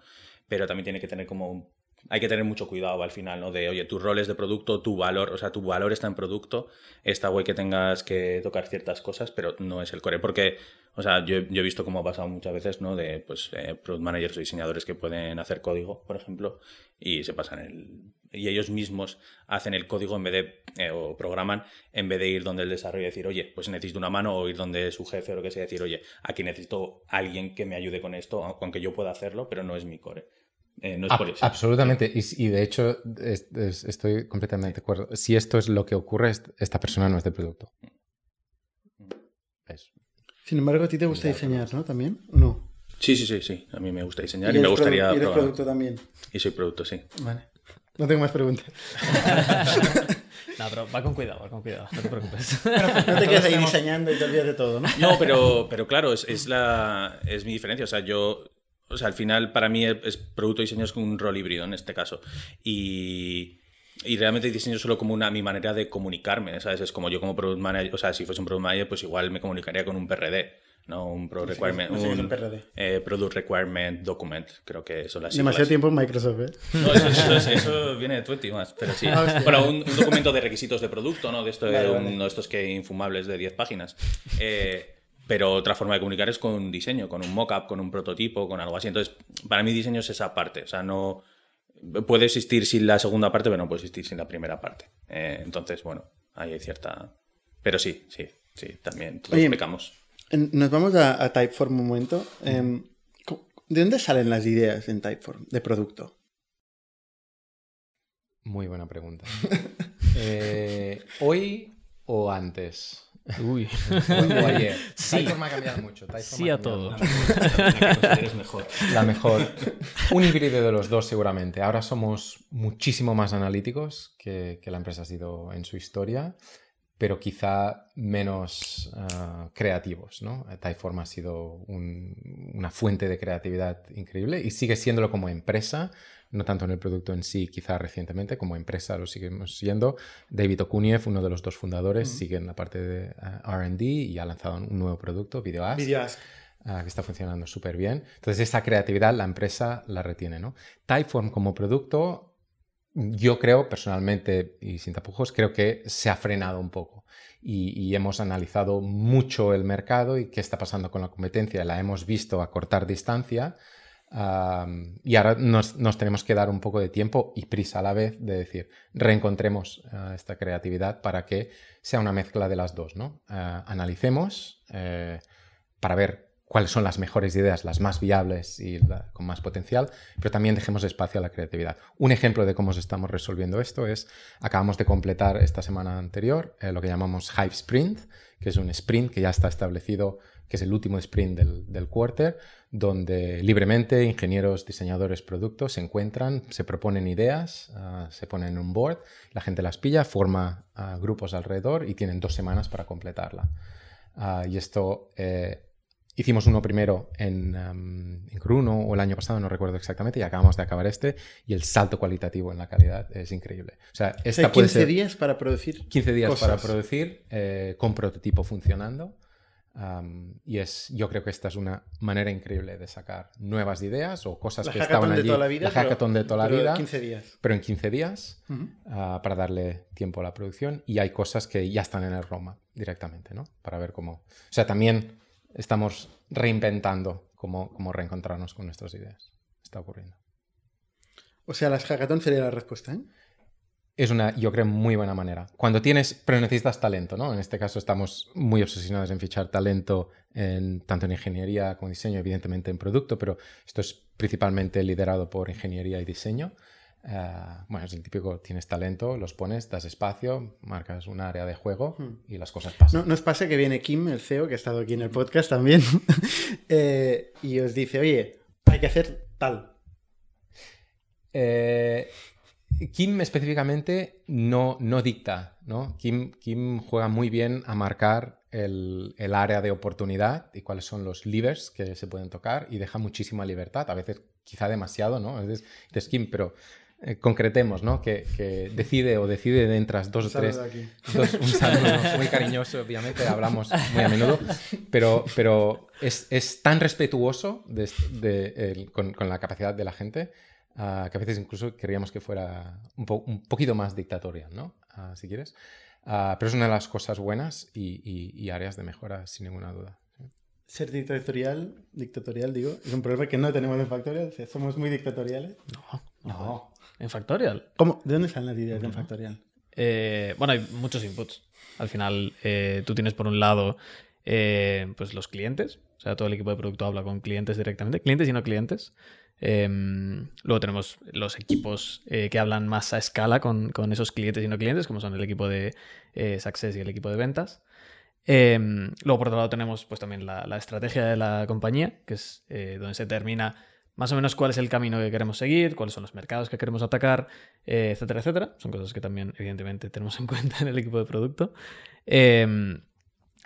pero también tiene que tener como un- hay que tener mucho cuidado al final, ¿no? De, oye, tus roles de producto, tu valor, o sea, tu valor está en producto, está guay que tengas que tocar ciertas cosas, pero no es el core, porque, o sea, yo, he visto cómo ha pasado muchas veces, ¿no? De, pues, eh, product managers o diseñadores que pueden hacer código, por ejemplo, y se pasan el... Y ellos mismos hacen el código en vez de, eh, o programan, en vez de ir donde el desarrollo y decir, oye, pues necesito una mano, o ir donde su jefe o lo que sea, decir, oye, aquí necesito alguien que me ayude con esto, aunque yo pueda hacerlo, pero no es mi core. Eh, no es Ab- por eso. absolutamente. Y, y de hecho, es- es- estoy completamente de acuerdo. Si esto es lo que ocurre, est- esta persona no es de producto. Es- Sin embargo, a ti te gusta diseñar, ¿no? ¿También? ¿O no? Sí, sí, sí, sí. A mí me gusta diseñar ¿Y y, me gustaría y eres probar. producto también. Y soy producto, sí. Vale. No tengo más preguntas. No, pero va con cuidado, va con cuidado, no te preocupes. No te quedas ahí diseñando y te olvidas de todo, ¿no? No, pero, pero claro, es, es la, es mi diferencia. O sea, yo, o sea, al final para mí es producto diseño es un rol híbrido en este caso. Y, y realmente diseño solo como una mi manera de comunicarme, ¿sabes? Es como yo como product manager, o sea, si fuese un product manager, pues igual me comunicaría con un PRD, ¿no? Un Pro No sé qué- Requirement, no sé un un PRD. eh, Product Requirement Document, creo que son las Demasiado siglas. tiempo en Microsoft, ¿eh? No, eso, eso- eso- eso viene de Twenty más, pero sí. Ah. Bueno, un, un documento de requisitos de producto, ¿no? De esto Vale, vale. uno de estos que infumables de 10 páginas. Eh, pero otra forma de comunicar es con un diseño, con un mockup, con un prototipo, con algo así. Entonces, para mí diseño es esa parte. O sea, no puede existir sin la segunda parte, pero no puede existir sin la primera parte. Eh, entonces, bueno, ahí hay cierta... Pero sí, sí, sí, también todos Oye, pecamos. Nos vamos a, a Typeform un momento. Em, ¿De dónde salen las ideas en Typeform de producto? Muy buena pregunta. Eh, ¿Hoy o antes? Uy. Hoy o ayer. Sí. Typeform ha cambiado mucho. Sí ha a cambiado todo. consideres mejor. La mejor. Un híbrido de los dos seguramente. Ahora somos muchísimo más analíticos que, que la empresa ha sido en su historia, pero quizá menos ah, creativos. ¿no? Typeform ha sido un- una fuente de creatividad increíble y sigue siéndolo como empresa, no tanto en el producto en sí, quizá recientemente, como empresa lo seguimos siendo. David Okuniev, uno de los dos fundadores, sigue en la parte de ah, RD y ha lanzado un nuevo producto, VideoAsk Videoask. ah, que está funcionando súper bien. Entonces, esa creatividad la empresa la retiene, ¿no? Typeform como producto, yo creo personalmente, y sin tapujos, creo que se ha frenado un poco. Y, hemos analizado mucho el mercado y qué está pasando con la competencia. La hemos visto a cortar distancia. y ahora nos, tenemos que dar un poco de tiempo y prisa a la vez de decir, reencontremos ah, esta creatividad para que sea una mezcla de las dos, ¿no? Ah, analicemos eh, para ver cuáles son las mejores ideas, las más viables y con más potencial, pero también dejemos espacio a la creatividad. Un ejemplo de cómo estamos resolviendo esto es, acabamos de completar esta semana anterior eh, lo que llamamos Hive Sprint, que es un sprint que ya está establecido, que es el último sprint del, del quarter, donde libremente ingenieros, diseñadores, productos se encuentran, se proponen ideas, ah, se ponen en un board, la gente las pilla, forma ah, grupos alrededor y tienen dos semanas para completarla. Ah, y esto eh, hicimos uno primero en, um, en Cruno o el año pasado, no recuerdo exactamente, y acabamos de acabar este, y el salto cualitativo en la calidad es increíble. O sea, O esta puede 15 ser días para producir 15 días cosas. para producir eh, con prototipo funcionando. um, y es, yo creo que esta es una manera increíble de sacar nuevas ideas o cosas La que hackathon estaban de allí. toda la vida. la hackathon pero- de toda la vida, 15 días. pero en 15 días ah, para darle tiempo a la producción y hay cosas que ya están en el Roma directamente, ¿no? Para ver cómo... O sea, también estamos reinventando cómo, cómo reencontrarnos con nuestras ideas. Está ocurriendo. O sea, las hackathon sería la respuesta, ¿eh? Es una, yo creo, muy buena manera. Cuando tienes, pero necesitas talento, ¿no? En este caso estamos muy obsesionados en fichar talento en, tanto en ingeniería como diseño, evidentemente en producto, pero esto es principalmente liderado por ingeniería y diseño. Ah, bueno, es el típico, tienes talento, los pones, das espacio, marcas un área de juego y las cosas pasan. No, nos pasa que viene Kim, el CEO, que ha estado aquí en el podcast también, eh, y os dice, oye, hay que hacer tal. Eh, Kim específicamente no, no dicta, ¿no? Kim, Kim juega muy bien a marcar el, el área de oportunidad y cuáles son los levers que se pueden tocar y deja muchísima libertad, a veces quizá demasiado, ¿no? A veces dices, Kim, pero eh, concretemos, ¿no? Que, que decide o decide de entras dos o tres... Aquí. Dos- un saludo muy cariñoso, obviamente, hablamos muy a menudo, pero, pero es, es tan respetuoso de, de- el- con, con la capacidad de la gente ah, que a veces incluso queríamos que fuera un, po- un poquito más dictatorial, ¿no? Ah, si quieres. Ah, pero es una de las cosas buenas y, y- y áreas de mejora, sin ninguna duda. Ser dictatorial, dictatorial, digo, es un problema que no tenemos en Factorial. somos muy dictatoriales. No. En Factorial. ¿Cómo? ¿De dónde salen las ideas en Factorial? Eh, bueno, hay muchos inputs. Al final, eh, tú tienes por un lado eh, pues los clientes, o sea, todo el equipo de producto habla con clientes directamente, clientes y no clientes. Eh, luego tenemos los equipos que hablan más a escala con, con esos clientes y no clientes, como son el equipo de Success y el equipo de ventas. Eh, luego, por otro lado, tenemos pues también la, la estrategia de la compañía, que es eh, donde se determina más o menos cuál es el camino que queremos seguir, cuáles son los mercados que queremos atacar, eh, etcétera, etcétera. Son cosas que también, evidentemente, tenemos en cuenta en el equipo de producto. Eh,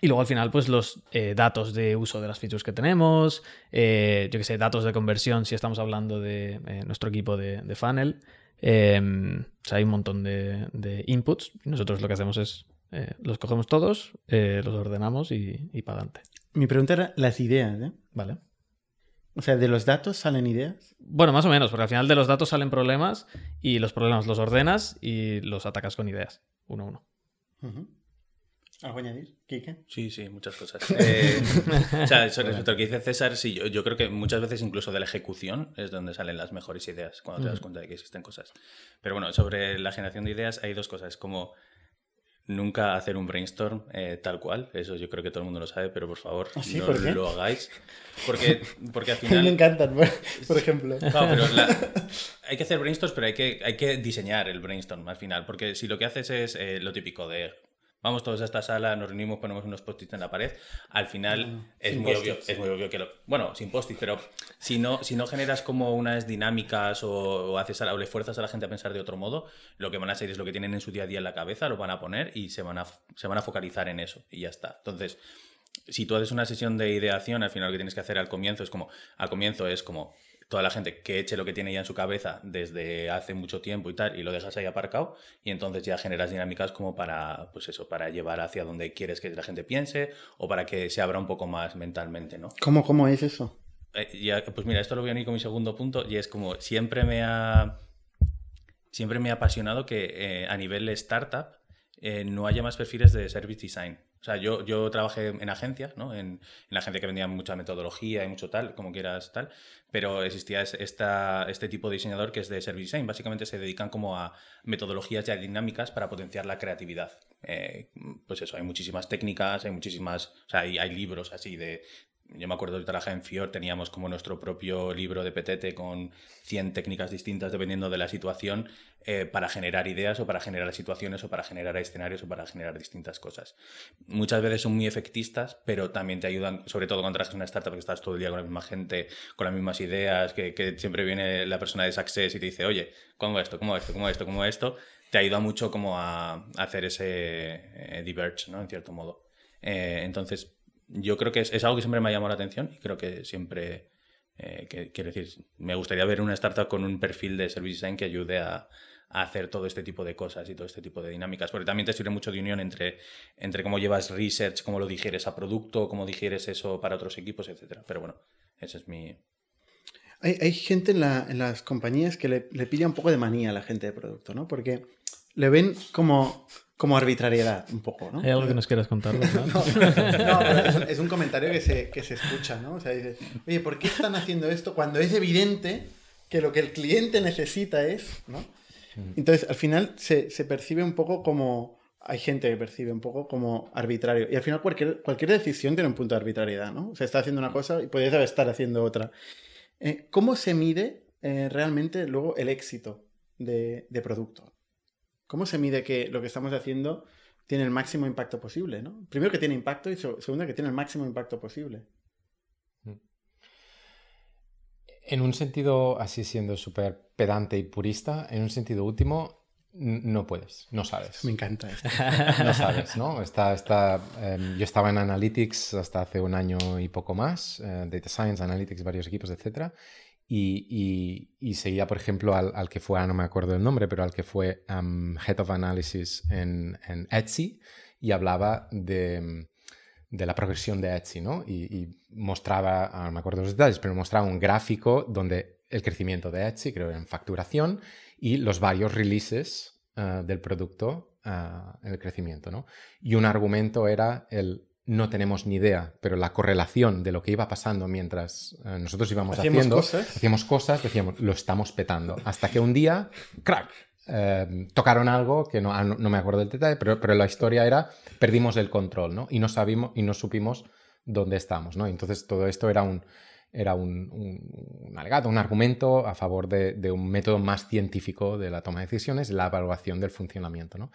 y luego al final, pues los eh, datos de uso de las features que tenemos, eh, yo que sé, datos de conversión si estamos hablando de nuestro equipo de, de funnel. Eh, o sea, hay un montón de, de inputs. Y nosotros lo que hacemos es los cogemos todos, los ordenamos y, y para adelante. Mi pregunta era las ideas, ¿eh? ¿Vale? O sea, ¿de los datos salen ideas? Bueno, más o menos, porque al final de los datos salen problemas y los problemas los ordenas y los atacas con ideas, uno a uno. ¿Algo a añadir, Kike? Sí, sí, muchas cosas. Eh, o sea, sobre respecto a lo que dice César, sí, yo, yo creo que muchas veces incluso de la ejecución es donde salen las mejores ideas, cuando te das cuenta de que existen cosas. Pero bueno, sobre la generación de ideas hay dos cosas, como nunca hacer un brainstorm eh, tal cual. Eso yo creo que todo el mundo lo sabe, pero por favor, ¿Ah, sí? no ¿Por lo hagáis. Porque, porque al A mí final... me encantan, por, ejemplo. Claro, pero la- hay que hacer brainstorms, pero hay que, hay que diseñar el brainstorm al final. Porque si lo que haces es eh, lo típico de vamos todos a esta sala, nos reunimos, ponemos unos post-its en la pared, al final es, muy obvio, es muy obvio que lo. Bueno, sin post-its, pero si no, si no generas como unas dinámicas o, o haces a la- o le fuerzas a la gente a pensar de otro modo, lo que van a hacer es lo que tienen en su día a día en la cabeza, lo van a poner y se van a, se van a focalizar en eso y ya está. Entonces si tú haces una sesión de ideación, al final lo que tienes que hacer al comienzo es como, al comienzo es como toda la gente que eche lo que tiene ya en su cabeza desde hace mucho tiempo y tal, y lo dejas ahí aparcado, y entonces ya generas dinámicas como para, pues eso, para llevar hacia donde quieres que la gente piense, o para que se abra un poco más mentalmente, ¿no? ¿Cómo, cómo es eso? Eh, ya, pues mira, esto lo voy a unir con mi segundo punto, y es como siempre me ha, siempre me ha apasionado que eh, a nivel startup eh, no haya más perfiles de service design. O sea, yo, yo trabajé en agencia, ¿no? En, en agencia que vendía mucha metodología y mucho tal, como quieras tal, pero existía es- esta, este tipo de diseñador que es de service design. Básicamente se dedican como a metodologías ya dinámicas para potenciar la creatividad. Eh, pues eso, hay muchísimas técnicas, hay muchísimas, o sea, hay, hay libros así de... Yo me acuerdo de trabajar en Fior, teníamos como nuestro propio libro de PTT con 100 técnicas distintas dependiendo de la situación eh, para generar ideas o para generar situaciones o para generar escenarios o para generar distintas cosas. Muchas veces son muy efectistas, pero también te ayudan, sobre todo cuando trabajas en una startup que estás todo el día con la misma gente, con las mismas ideas, que, siempre viene la persona de Success y te dice, oye, ¿cómo esto? ¿Cómo esto? ¿Cómo esto? ¿Cómo esto? Te ayuda mucho como a, a hacer ese eh, diverge, ¿no? En cierto modo. Eh, entonces, yo creo que es, es algo que siempre me ha llamado la atención y creo que siempre, eh, quiero decir, me gustaría ver una startup con un perfil de service design que ayude a, hacer todo este tipo de cosas y todo este tipo de dinámicas, porque también te sirve mucho de unión entre, entre cómo llevas research, cómo lo digieres a producto, cómo digieres eso para otros equipos, etcétera. Pero bueno, ese es mi... Hay, hay gente en, la- las compañías que le, le pilla un poco de manía a la gente de producto, ¿no? Porque le ven como, como arbitrariedad, un poco, ¿no? ¿Hay algo que nos quieras contar? No, no, pero es, un- es un comentario que se, que se escucha, ¿no? O sea, dice, oye, ¿por qué están haciendo esto cuando es evidente que lo que el cliente necesita es, ¿no? Entonces, al final se, se percibe un poco como... Hay gente que percibe un poco como arbitrario. Y al final cualquier, cualquier decisión tiene un punto de arbitrariedad, ¿no? O sea, está haciendo una cosa y podría estar haciendo otra. Eh, ¿Cómo se mide eh, realmente luego el éxito de, de producto? ¿Cómo se mide que lo que estamos haciendo tiene el máximo impacto posible? ¿no? Primero que tiene impacto y se- segundo que tiene el máximo impacto posible. En un sentido, así siendo súper pedante y purista, en un sentido último, no puedes, no sabes. Me encanta esto. No sabes, ¿no? Está, está, em, yo estaba en Analytics hasta hace un año y poco más, eh, Data Science, Analytics, varios equipos, etc. Y, seguía, por ejemplo, al, que fue, ah, no me acuerdo el nombre, pero al que fue Head of Analysis en, en Etsy y hablaba de, de la progresión de Etsy, ¿no? Y, mostraba, ah, no me acuerdo los detalles, pero mostraba un gráfico donde el crecimiento de Etsy, creo en facturación, y los varios releases ah, del producto en el crecimiento, ¿no? Y un argumento era el no tenemos ni idea, pero la correlación de lo que iba pasando mientras eh, nosotros íbamos Hacíamos haciendo, cosas. hacíamos cosas, decíamos, lo estamos petando. Hasta que un día, crack, eh, tocaron algo que no, ah, no, no me acuerdo del detalle, pero, pero la historia era, perdimos el control, ¿no? Y no, sabimos, y no supimos dónde estamos, ¿no? Entonces todo esto era un, era un, un- un alegato, un argumento a favor de, de un método más científico de la toma de decisiones, la evaluación del funcionamiento, ¿no?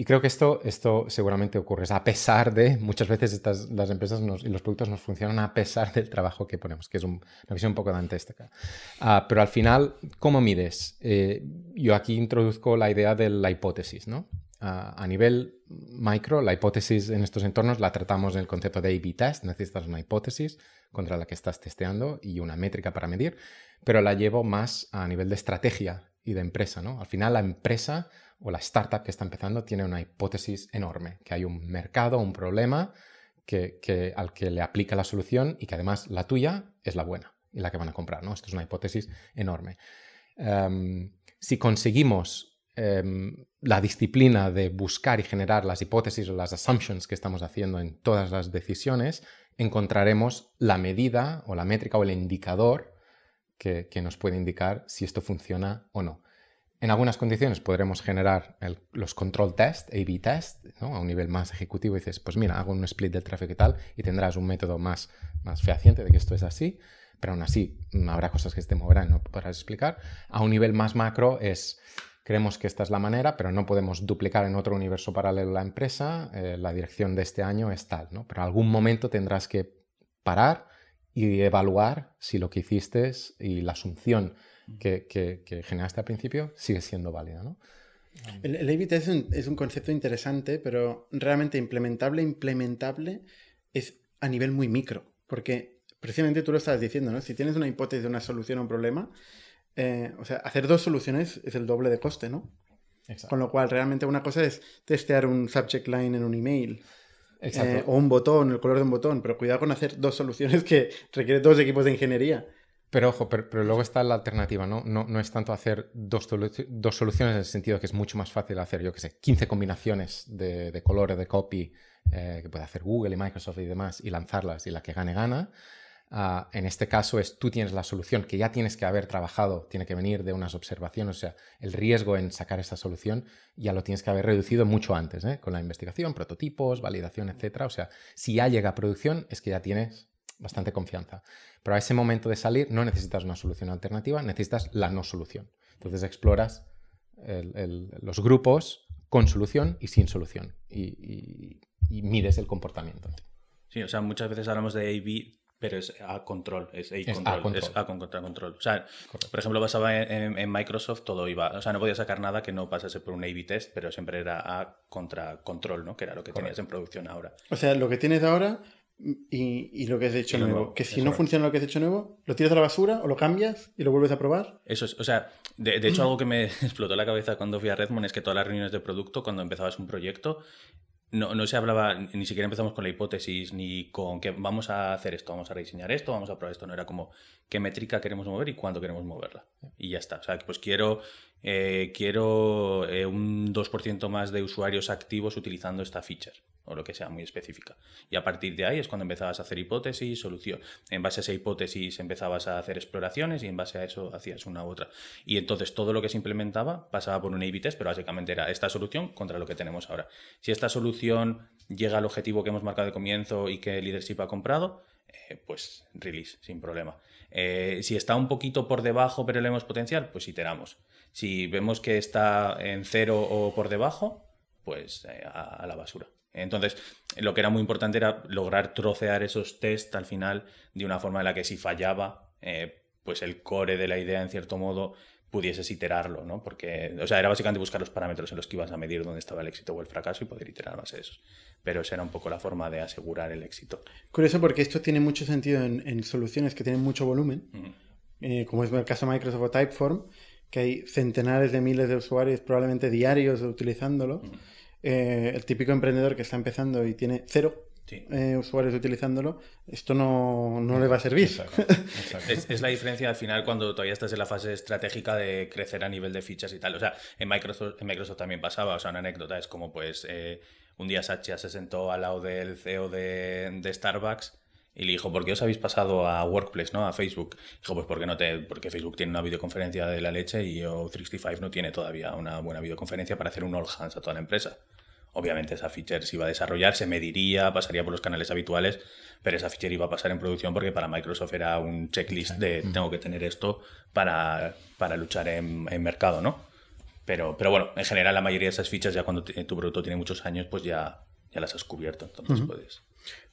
Y creo que esto, esto seguramente ocurre, es a pesar de, muchas veces estas, las empresas nos- y los productos nos funcionan a pesar del trabajo que ponemos, que es un- una visión un poco dantesca. Ah, pero al final, ¿cómo mides? Eh, yo aquí introduzco la idea de la hipótesis, ¿no? Ah, a nivel micro, la hipótesis en estos entornos la tratamos en el concepto de A-B test, necesitas una hipótesis contra la que estás testeando y una métrica para medir, pero la llevo más a nivel de estrategia y de empresa, ¿no? Al final la empresa o la startup que está empezando tiene una hipótesis enorme, que hay un mercado, un problema que, al que le aplica la solución y que además la tuya es la buena y la que van a comprar, ¿no? Esto es una hipótesis enorme. Em, si conseguimos em, la disciplina de buscar y generar las hipótesis o las assumptions que estamos haciendo en todas las decisiones, encontraremos la medida o la métrica o el indicador que nos puede indicar si esto funciona o no. En algunas condiciones podremos generar los control test, A-B test, a un nivel más ejecutivo. Y dices, pues mira, hago un split del tráfico y tal, y tendrás un método más, más fehaciente de que esto es así. Pero aún así, mm, habrá cosas que se te moverán, no podrás explicar. A un nivel más macro es, creemos que esta es la manera, pero no podemos duplicar en otro universo paralelo la empresa. Eh, la dirección de este año es tal, ¿no? Pero algún momento tendrás que parar y evaluar si lo que hiciste y la asunción que, generaste al principio sigue siendo válida. ¿no? El, el es un, es un, concepto interesante, pero realmente implementable, implementable es a nivel muy micro, porque precisamente tú lo estabas diciendo, ¿no? Si tienes una hipótesis de una solución a un problema, eh, o sea, hacer dos soluciones es el doble de coste, ¿no? Con lo cual, realmente una cosa es testear un subject line en un email. Eh, o un botón, el color de un botón, pero cuidado con hacer dos soluciones que requieren dos equipos de ingeniería. Pero ojo, pero, luego está la alternativa, ¿no? No, es tanto hacer dos, soluciones en el sentido que es mucho más fácil hacer, yo qué sé, 15 combinaciones de, de colores, de copy, eh, que puede hacer Google y Microsoft y demás, y lanzarlas y la que gane gana. Ah, en este caso es tú tienes la solución que ya tienes que haber trabajado, tiene que venir de unas observaciones, o sea, el riesgo en sacar esta solución ya lo tienes que haber reducido mucho antes, ¿eh? con la investigación, prototipos, validación, etc. O sea, si ya llega a producción es que ya tienes bastante confianza. Pero a ese momento de salir no necesitas una solución alternativa, necesitas la no solución. Entonces exploras los grupos con solución y sin solución y, mides el comportamiento. Sí, o sea, muchas veces hablamos de A-B, pero es a control, es A, control, es a control, control. O sea, por ejemplo, basaba en, Microsoft, todo iba, o sea, no podía sacar nada que no pasase por un A-B test, pero siempre era A contra control, ¿no? Que era lo que tenías en producción ahora. O sea, lo que tienes ahora y, lo que has hecho nuevo. Que si no funciona lo que has hecho nuevo, lo tiras a la basura o lo cambias y lo vuelves a probar. Eso es, o sea, de, hecho algo que me explotó la cabeza cuando fui a Redmond es que todas las reuniones de producto, cuando empezabas un proyecto, no, no se hablaba, ni siquiera empezamos con la hipótesis, ni con que vamos a hacer esto, vamos a rediseñar esto, vamos a probar esto. No era como qué métrica queremos mover y cuándo queremos moverla. Y ya está. O sea, pues quiero eh, quiero eh, un 2% más de usuarios activos utilizando esta feature o lo que sea muy específica. Y a partir de ahí es cuando empezabas a hacer hipótesis, solución. En base a esa hipótesis empezabas a hacer exploraciones y en base a eso hacías una u otra. Y entonces todo lo que se implementaba pasaba por un A-B test, pero básicamente era esta solución contra lo que tenemos ahora. Si esta solución llega al objetivo que hemos marcado de comienzo y que el leadership ha comprado, eh, pues release, sin problema. Si está un poquito por debajo pero le hemos potencial, pues iteramos. Si vemos que está en cero o por debajo, pues eh, a, la basura. Entonces, lo que era muy importante era lograr trocear esos test al final de una forma en la que si fallaba, eh, pues el core de la idea, en cierto modo, pudieses iterarlo, ¿no? Porque, o sea, era básicamente buscar los parámetros en los que ibas a medir dónde estaba el éxito o el fracaso y poder iterar más de esos. Pero esa era un poco la forma de asegurar el éxito. Curioso porque esto tiene mucho sentido en, soluciones que tienen mucho volumen, eh, como es el caso de Microsoft o Typeform, que hay centenares de miles de usuarios probablemente diarios utilizándolo. Eh, el típico emprendedor que está empezando y tiene cero eh, usuarios utilizándolo, esto no, no, le va a servir. Es, la diferencia al final cuando todavía estás en la fase estratégica de crecer a nivel de fichas y tal. O sea, en Microsoft, en Microsoft también pasaba, o sea, una anécdota es como pues eh, un día Satya se sentó al lado del CEO de, de Starbucks y le dijo, ¿por qué os habéis pasado a Workplace, ¿no? A Facebook. Dijo, pues porque no te, porque Facebook tiene una videoconferencia de la leche y O365 no tiene todavía una buena videoconferencia para hacer un all hands a toda la empresa. Obviamente esa feature se iba a desarrollar, se mediría, pasaría por los canales habituales, pero esa feature iba a pasar en producción porque para Microsoft era un checklist de tengo que tener esto para, para luchar en, en mercado, ¿no? Pero, pero bueno, en general la mayoría de esas fichas ya cuando tu producto tiene muchos años, pues ya, ya las has cubierto, entonces puedes...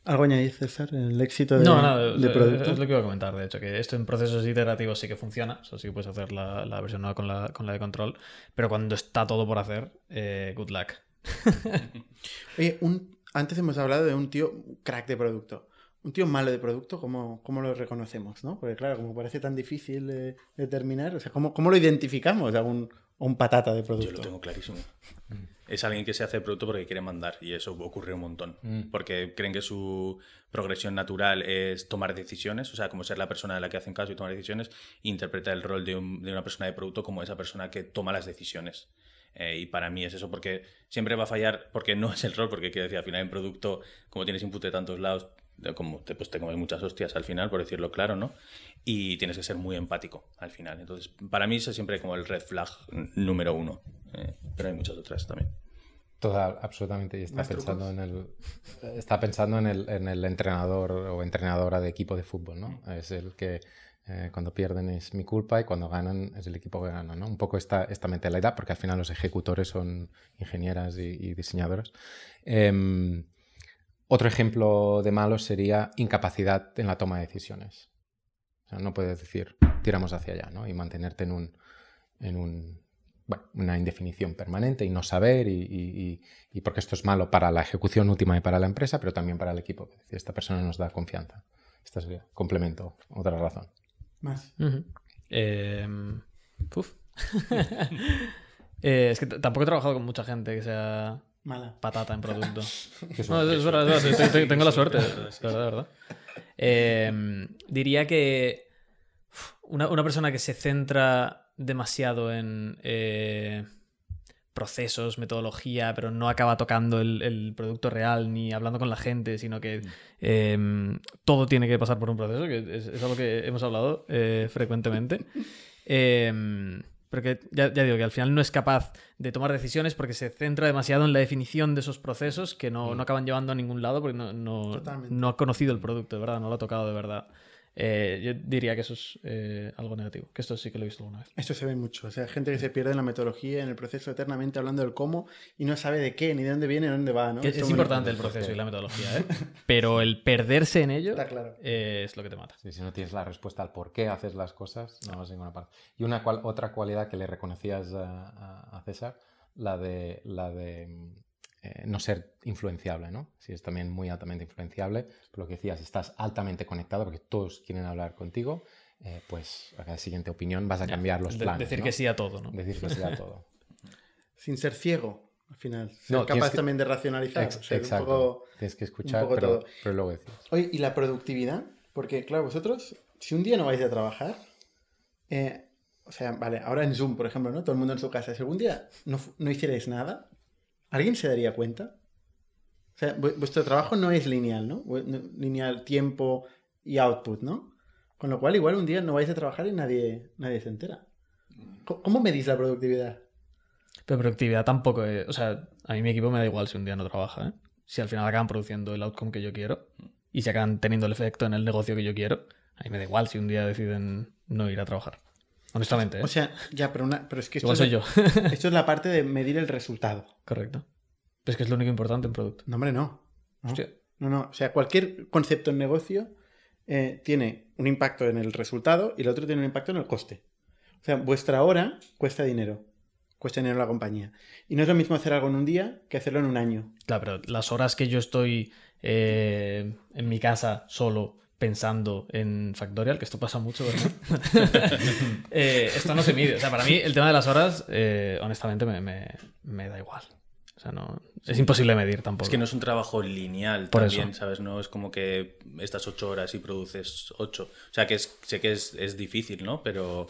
¿Algo añadir, César? ¿El éxito de, no, no, de producto? Es lo que iba a comentar, de hecho, que esto en procesos iterativos sí que funciona, o sea, sí que puedes hacer la, la versión nueva con la, con la, de control, pero cuando está todo por hacer, eh, good luck. Oye, un, antes hemos hablado de un tío crack de producto. Un tío malo de producto, ¿cómo, cómo lo reconocemos? ¿no? Porque claro, como parece tan difícil de determinar, o sea, ¿cómo, cómo lo identificamos a un, un patata de producto? Yo lo tengo clarísimo. Es alguien que se hace producto porque quiere mandar y eso ocurre un montón. Mm. Porque creen que su progresión natural es tomar decisiones, o sea, como ser la persona de la que hacen caso y tomar decisiones, interpreta el rol de, una persona de producto como esa persona que toma las decisiones. Eh, y para mí es eso, porque siempre va a fallar, porque no es el rol, porque quiero decir, al final en producto, como tienes input de tantos lados, como te, pues te comes muchas hostias al final, por decirlo claro, ¿no? Y tienes que ser muy empático al final. Entonces, para mí eso es siempre como el red flag número uno. Eh, pero hay muchas otras también. Toda, absolutamente. Y está pensando, en el, está pensando en el, en el entrenador o entrenadora de equipo de fútbol, ¿no? Es el que eh, cuando pierden es mi culpa y cuando ganan es el equipo que gana, ¿no? Un poco esta, esta mentalidad, porque al final los ejecutores son ingenieras y, y diseñadoras. Em, otro ejemplo de malo sería incapacidad en la toma de decisiones. O sea, no puedes decir, tiramos hacia allá, ¿no? Y mantenerte en un, en un una indefinición permanente y no saber, y, y, porque esto es malo para la ejecución última y para la empresa, pero también para el equipo. Es decir, esta persona nos da confianza. Esta sería complemento, otra razón. Más. eh, eh, es que tampoco he trabajado con mucha gente que sea Mala. patata en producto. no, es, verdad, es verdad, tengo, tengo la suerte, es verdad. Eh, diría que una, una, persona que se centra demasiado en eh, procesos, metodología, pero no acaba tocando el, el, producto real ni hablando con la gente, sino que eh, todo tiene que pasar por un proceso, que es, es algo que hemos hablado eh, frecuentemente. pero que ya, ya, digo que al final no es capaz de tomar decisiones porque se centra demasiado en la definición de esos procesos que no, no acaban llevando a ningún lado porque no, no, no, ha conocido el producto, de verdad, no lo ha tocado de verdad. Eh, yo diría que eso es eh, algo negativo, que esto sí que lo he visto alguna vez. Esto se ve mucho, o sea, gente que se pierde en la metodología, en el proceso eternamente hablando del cómo y no sabe de qué, ni de dónde viene, ni de dónde va, ¿no? Es, es importante el proceso y la metodología, ¿eh? pero el perderse en ello claro. eh, es lo que te mata. Sí, si no tienes la respuesta al por qué haces las cosas, no vas a ninguna parte. Y una cual, otra cualidad que le reconocías a, a, a César, la de, la de eh, no ser influenciable, ¿no? Si es también muy altamente influenciable, por lo que decías, estás altamente conectado porque todos quieren hablar contigo, eh, pues a la siguiente opinión vas a cambiar los de, planes. Decir ¿no? que sí a todo, ¿no? Decir que sí a todo. Sin ser ciego, al final. Ser no, capaz que... también de racionalizar. Ex o sea, exacto. Poco, tienes que escuchar, pero, todo. pero luego decir. Oye, ¿y la productividad? Porque, claro, vosotros, si un día no vais a trabajar, eh, o sea, vale, ahora en Zoom, por ejemplo, ¿no? Todo el mundo en su casa. Si algún día no, no hicierais nada, ¿alguien se daría cuenta? O sea, vuestro trabajo no es lineal, ¿no? Lineal tiempo y output, ¿no? Con lo cual, igual un día no vais a trabajar y nadie, nadie se entera. ¿Cómo medís la productividad? Pero productividad tampoco es... O sea, a mí mi equipo me da igual si un día no trabaja, ¿eh? Si al final acaban produciendo el outcome que yo quiero y si acaban teniendo el efecto en el negocio que yo quiero, a mí me da igual si un día deciden no ir a trabajar. Honestamente, ¿eh? O sea, ya, pero, una, pero es que esto, igual soy es, yo. esto es la parte de medir el resultado. Correcto. Pero es que es lo único importante en producto. No, hombre, no. No, Hostia. no, no. O sea, cualquier concepto en negocio eh, tiene un impacto en el resultado y el otro tiene un impacto en el coste. O sea, vuestra hora cuesta dinero. Cuesta dinero la compañía. Y no es lo mismo hacer algo en un día que hacerlo en un año. Claro, pero las horas que yo estoy eh, en mi casa solo pensando en Factorial, que esto pasa mucho, ¿verdad? eh, esto no se mide. O sea, para mí el tema de las horas, eh, honestamente, me, me, me da igual. O sea, no, sí. es imposible medir tampoco. Es que no es un trabajo lineal Por también, eso. ¿sabes? No es como que estas ocho horas y produces ocho. O sea, que es, sé que es, es difícil, ¿no? Pero,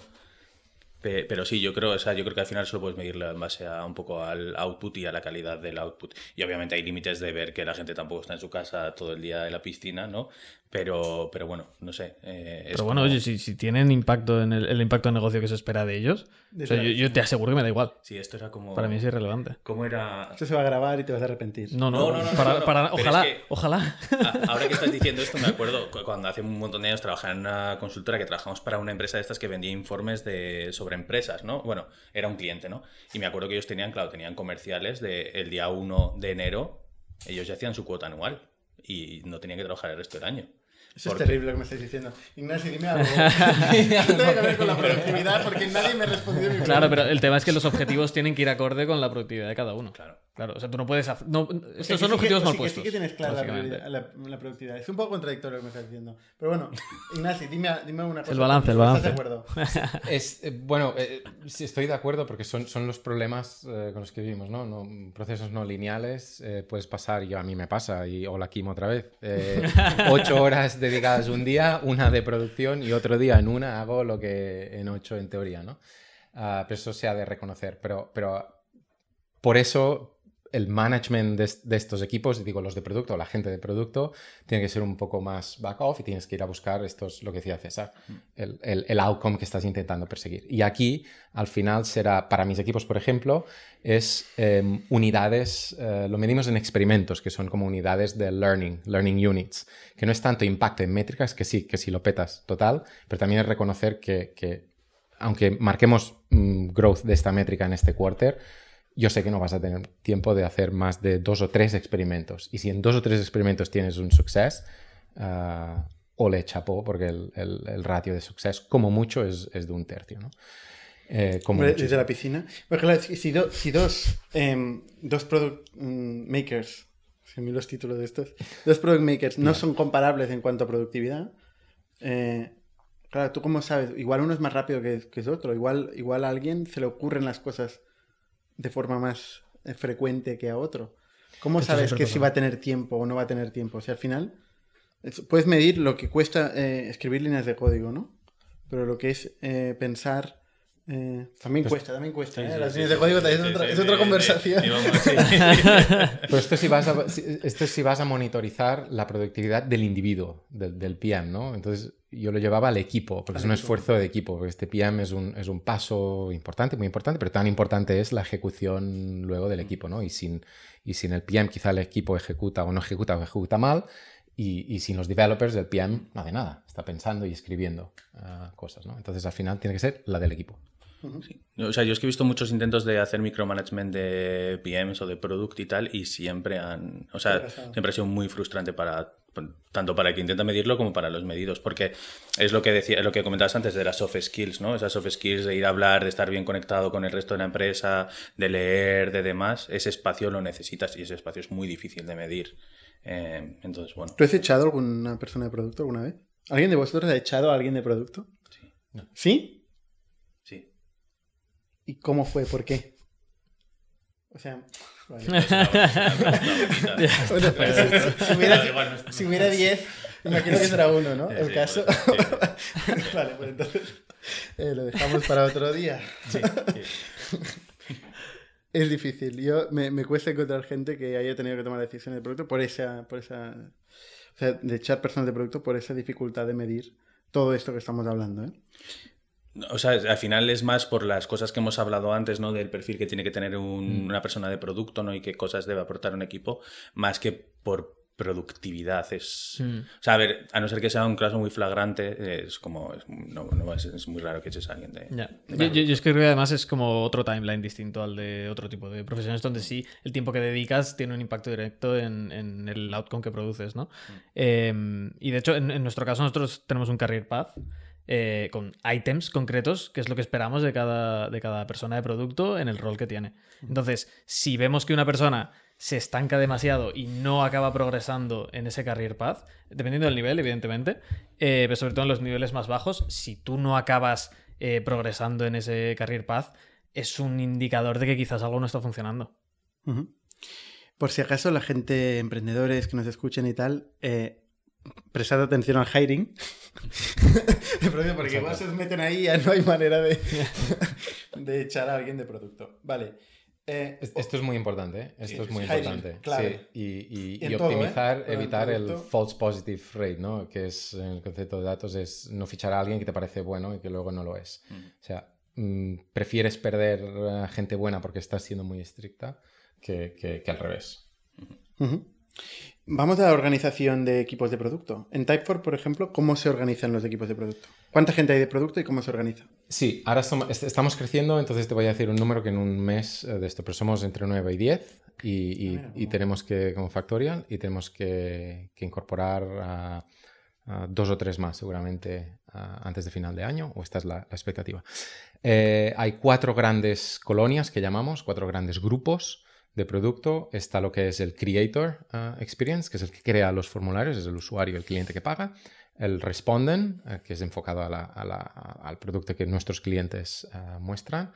pero sí, yo creo, o sea, yo creo que al final solo puedes medirlo en base a un poco al output y a la calidad del output. Y obviamente hay límites de ver que la gente tampoco está en su casa todo el día en la piscina, ¿no? Pero, pero bueno, no sé. Eh, pero bueno, como... oye, si, si, tienen impacto en el, el, impacto de negocio que se espera de ellos, o sea, yo, yo, te aseguro que me da igual. Sí, esto era como. Para mí es irrelevante. ¿Cómo era? Esto se va a grabar y te vas a arrepentir. No, no, no. no, no para, no, para, ojalá, es que, ojalá. Ahora que estás diciendo esto, me acuerdo cuando hace un montón de años trabajaba en una consultora que trabajamos para una empresa de estas que vendía informes de, sobre empresas, ¿no? Bueno, era un cliente, ¿no? Y me acuerdo que ellos tenían, claro, tenían comerciales del de el día 1 de enero, ellos ya hacían su cuota anual y no tenían que trabajar el resto del año. Eso porque... es terrible lo que me estáis diciendo. Ignacio, dime algo. ¿Qué tiene que ver con la productividad? Porque nadie me respondió mi Claro, pero el tema es que los objetivos tienen que ir acorde con la productividad de cada uno. Claro. Claro, o sea, tú no puedes hacer... No, estos son objetivos que, mal sí, puestos. Que sí que tienes clara la, la, la, productividad. Es un poco contradictorio lo que me estás diciendo. Pero bueno, Ignacio, dime, dime una cosa. El balance, el balance. ¿Estás de acuerdo? es, eh, bueno, eh, sí, estoy de acuerdo porque son, son los problemas eh, con los que vivimos, ¿no? no procesos no lineales. Eh, puedes pasar, y a mí me pasa, y hola Kim otra vez, eh, ocho horas dedicadas un día, una de producción, y otro día en una hago lo que en ocho en teoría, ¿no? Uh, pero eso se ha de reconocer. Pero, pero por eso el management de, estos equipos, digo los de producto, la gente de producto, tiene que ser un poco más back off y tienes que ir a buscar estos, lo que decía César, el, el, outcome que estás intentando perseguir. Y aquí, al final, será, para mis equipos, por ejemplo, es em, unidades, eh, lo medimos en experimentos, que son como unidades de learning, learning units, que no es tanto impacto en métricas, que sí, que sí lo petas total, pero también es reconocer que, que aunque marquemos mm, growth de esta métrica en este quarter, yo sé que no vas a tener tiempo de hacer más de dos o tres experimentos. Y si en dos o tres experimentos tienes un success, uh, ole chapó, porque el, el, ratio de success, como mucho, es, es de un tercio. ¿no? Eh, como desde la piscina. si, si, dos, em, dos product mm, makers, se me los títulos de estos, dos product makers no son comparables en cuanto a productividad, eh, claro, tú cómo sabes, igual uno es más rápido que, que otro, igual, igual a alguien se le ocurren las cosas de forma más eh, frecuente que a otro. ¿Cómo sabes que si va a tener tiempo o no va a tener tiempo? O sea, al final puedes medir lo que cuesta eh, escribir líneas de código, ¿no? Pero lo que es eh, pensar... también pues cuesta, también cuesta. Las líneas de código es, otra, es otra conversación. Pero esto si, vas a, esto si vas a monitorizar la productividad del individuo, del, del PM, ¿no? Entonces, yo lo llevaba al equipo, porque es un esfuerzo de equipo, porque este PM es un, es un, paso importante, muy importante, pero tan importante es la ejecución luego del equipo, ¿no? Y sin, y sin el PM quizá el equipo ejecuta o no ejecuta o ejecuta mal, y, y sin los developers el PM no hace nada, está pensando y escribiendo ah, cosas, ¿no? Entonces al final tiene que ser la del equipo. O sea, yo es que he visto muchos intentos de hacer micromanagement de PMs o de product y tal, y siempre han. O sea, siempre ha sido muy frustrante para tanto para el que intenta medirlo como para los medidos, porque es lo que decía, lo que comentabas antes de las soft skills, ¿no? Esas soft skills de ir a hablar, de estar bien conectado con el resto de la empresa, de leer, de demás, ese espacio lo necesitas y ese espacio es muy difícil de medir. Eh, entonces, bueno. ¿Tú has echado a alguna persona de producto alguna vez? ¿Alguien de vosotros ha echado a alguien de producto? Sí. ¿Sí? Sí. ¿Y cómo fue? ¿Por qué? O sea, si hubiera 10, imagino que será uno, ¿no? El caso. vale, pues entonces eh, lo dejamos para otro día. es difícil. Yo me, me, cuesta encontrar gente que haya tenido que tomar decisiones de producto por esa, por esa. O sea, de echar personas de producto por esa dificultad de medir todo esto que estamos hablando. ¿eh? O sea, al final es más por las cosas que hemos hablado antes, ¿no? Del perfil que tiene que tener mm. una persona de producto, ¿no? Y qué cosas debe aportar un equipo, más que por productividad. Es, mm. O sea, a ver, a no ser que sea un caso muy flagrante, es como. Es, no, es, muy raro que eches a alguien de. Yo, es que creo que además es como otro timeline distinto al de otro tipo de profesiones, donde sí el tiempo que dedicas tiene un impacto directo en, el outcome que produces, ¿no? Mm. Em, y de hecho, en, en, nuestro caso, nosotros tenemos un career path eh, con items concretos, que es lo que esperamos de cada, de cada persona de producto en el rol que tiene. Entonces, si vemos que una persona se estanca demasiado y no acaba progresando en ese career path, dependiendo del nivel, evidentemente, eh, pero sobre todo en los niveles más bajos, si tú no acabas eh, progresando en ese career path, es un indicador de que quizás algo no está funcionando. Por si acaso la gente, emprendedores que nos escuchen y tal, prestad atención al hiring. Porque igual se meten ahí y ya no hay manera de, de echar a alguien de producto. Vale. Eh, esto es muy importante, ¿eh? esto es muy importante. Sí, y, optimizar, ¿eh? evitar el, false positive rate, ¿no? Que es el concepto de datos, es no fichar a alguien que te parece bueno y que luego no lo es. Mm. O sea, mm, prefieres perder a gente buena porque estás siendo muy estricta que, que, al revés. Vamos a la organización de equipos de producto. En Typeform, por ejemplo, ¿cómo se organizan los equipos de producto? ¿Cuánta gente hay de producto y cómo se organiza? Sí, ahora estamos creciendo, entonces te voy a decir un número que en un mes eh, de esto, pero somos entre 9 y 10 y, ah, tenemos que, como Factorial, y tenemos que, incorporar a, dos o tres más seguramente antes de final de año, o esta es la, expectativa. Eh, hay cuatro grandes colonias que llamamos, cuatro grandes grupos de producto está lo que es el Creator ah, Experience, que es el que crea los formularios, es el usuario, el cliente que paga. El Respondent, eh, que es enfocado al producto que nuestros clientes ah, muestran.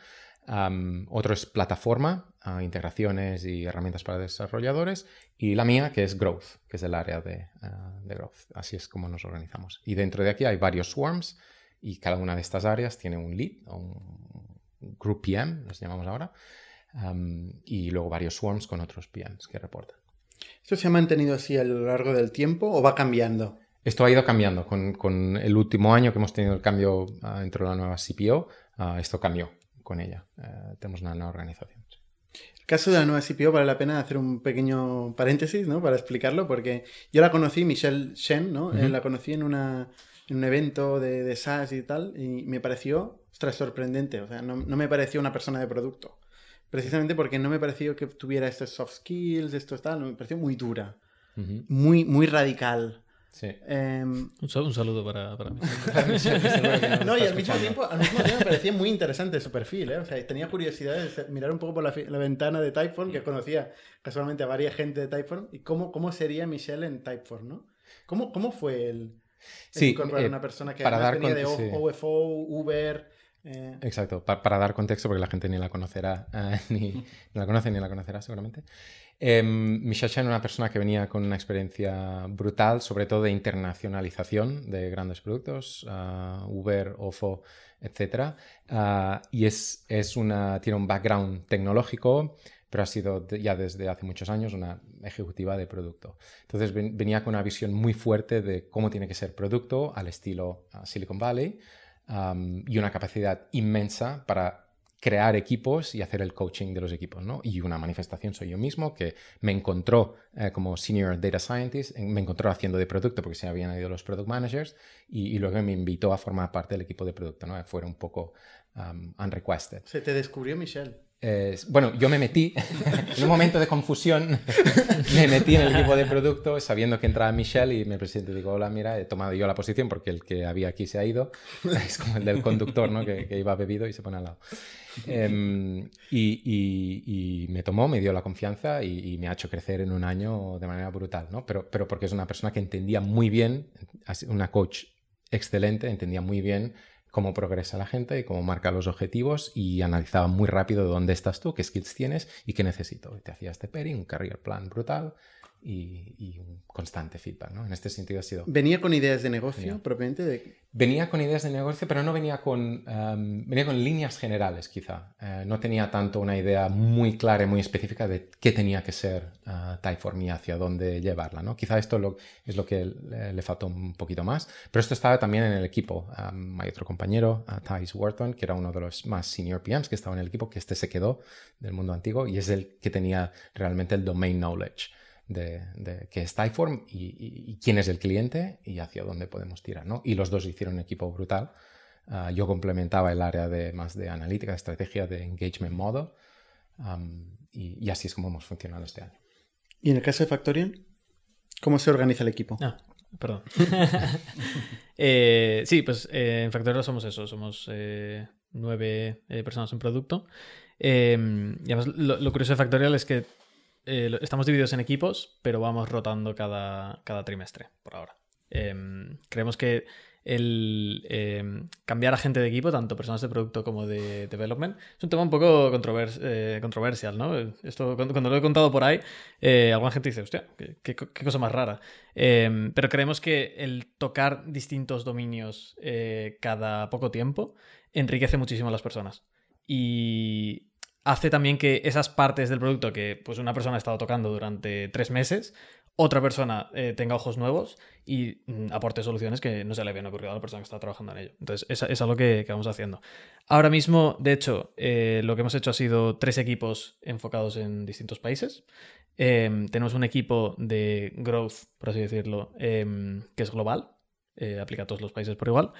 otro es plataforma, integraciones y herramientas para desarrolladores. Y la mía, que es Growth, que es el área de, de Growth. Así es como nos organizamos. Y dentro de aquí hay varios swarms y cada una de estas áreas tiene un lead, un Group PM, los llamamos ahora y luego varios swarms con otros PMs que reportan. ¿Esto se ha mantenido así a lo largo del tiempo o va cambiando? Esto ha ido cambiando. Con, el último año que hemos tenido el cambio uh, dentro de la nueva CPO, ah, esto cambió con ella. Eh, tenemos una nueva organización. El caso de la nueva CPO vale la pena hacer un pequeño paréntesis, ¿no? Para explicarlo, porque yo la conocí, Michelle Shen, ¿no? Eh, la conocí en, una, en un evento de, de, SaaS y tal, y me pareció, ostras, sorprendente. O sea, no, no me pareció una persona de producto. Precisamente porque no me pareció que tuviera estos soft skills, esto tal, me pareció muy dura. Muy, muy radical. Sí. Em, un, saludo para, para mí. no, y al mismo, tiempo, al mismo tiempo me parecía muy interesante su perfil. ¿eh? O sea, tenía curiosidad de mirar un poco por la, ventana de Typeform, que conocía casualmente a varias gente de Typeform, y cómo, cómo sería Michelle en Typeform, ¿no? ¿Cómo, cómo fue el, sí, incorporar eh, una persona que para dar venía de OFO, Uber... Eh? Exacto, para dar contexto, porque la gente ni la conocerá, ni, ni la conoce ni la conocerá seguramente. Eh, Michelle Chen era una persona que venía con una experiencia brutal, sobre todo de internacionalización de grandes productos, uh, Uber, Ofo, etc. Uh, y es, tiene un background tecnológico, pero ha sido ya desde hace muchos años una ejecutiva de producto. Entonces venía con una visión muy fuerte de cómo tiene que ser producto al estilo uh, Silicon Valley y una capacidad inmensa para crear equipos y hacer el coaching de los equipos, ¿no? Y una manifestación soy yo mismo que me encontró eh, como senior data scientist, me encontró haciendo de producto porque se habían ido los product managers y, luego me invitó a formar parte del equipo de producto, ¿no? Fue un poco um, unrequested. Se te descubrió Michelle bueno, yo me metí, en un momento de confusión, me metí en el equipo de producto sabiendo que entraba Michelle y me presenté y digo, hola, mira, he tomado yo la posición porque el que había aquí se ha ido. Es como el del conductor, ¿no? Que, iba bebido y se pone al lado. Em, y, me tomó, me dio la confianza y, me ha hecho crecer en un año de manera brutal, ¿no? Pero, pero porque es una persona que entendía muy bien, una coach excelente, entendía muy bien cómo progresa la gente y cómo marca los objetivos y analizaba muy rápido dónde estás tú, qué skills tienes y qué necesito. te hacía este pairing, un career plan brutal y, un constante feedback. ¿no? En este sentido ha sido... ¿Venía con ideas de negocio propiamente? De... Venía con ideas de negocio, pero no venía con, em, venía con líneas generales quizá. Eh, no tenía tanto una idea muy clara y muy específica de qué tenía que ser uh, Typeform y hacia dónde llevarla. ¿no? Quizá esto lo, es lo que le, faltó un poquito más, pero esto estaba también en el equipo. Um, hay otro compañero, uh, Thais Wharton, que era uno de los más senior PMs que estaba en el equipo, que este se quedó del mundo antiguo y es el que tenía realmente el domain knowledge de, de qué es Typeform y, quién es el cliente y hacia dónde podemos tirar. ¿no? Y los dos hicieron un equipo brutal. Ah, yo complementaba el área de más de analítica, de estrategia, de engagement model. y, así es como hemos funcionado este año. ¿Y en el caso de Factorial? ¿Cómo se organiza el equipo? Ah, perdón. Eh, sí, pues eh, en Factorial somos eso, somos eh, nueve personas en producto. Em, y además lo, lo, curioso de Factorial es que eh, estamos divididos en equipos, pero vamos rotando cada, cada trimestre por ahora. Em, creemos que el em, cambiar a gente de equipo, tanto personas de producto como de development, es un tema un poco eh, controversial, ¿no? Esto, cuando, lo he contado por ahí, eh, alguna gente dice, hostia, qué, cosa más rara. Em, pero creemos que el tocar distintos dominios cada poco tiempo enriquece muchísimo a las personas. Y hace también que esas partes del producto que pues una persona ha estado tocando durante tres meses, otra persona eh, tenga ojos nuevos y mm, aporte soluciones que no se le habían ocurrido a la persona que está trabajando en ello. Entonces, es, es algo que, vamos haciendo. Ahora mismo, de hecho, eh, lo que hemos hecho ha sido tres equipos enfocados en distintos países. Em, tenemos un equipo de growth, por así decirlo, em, que es global, eh, aplica a todos los países por igual.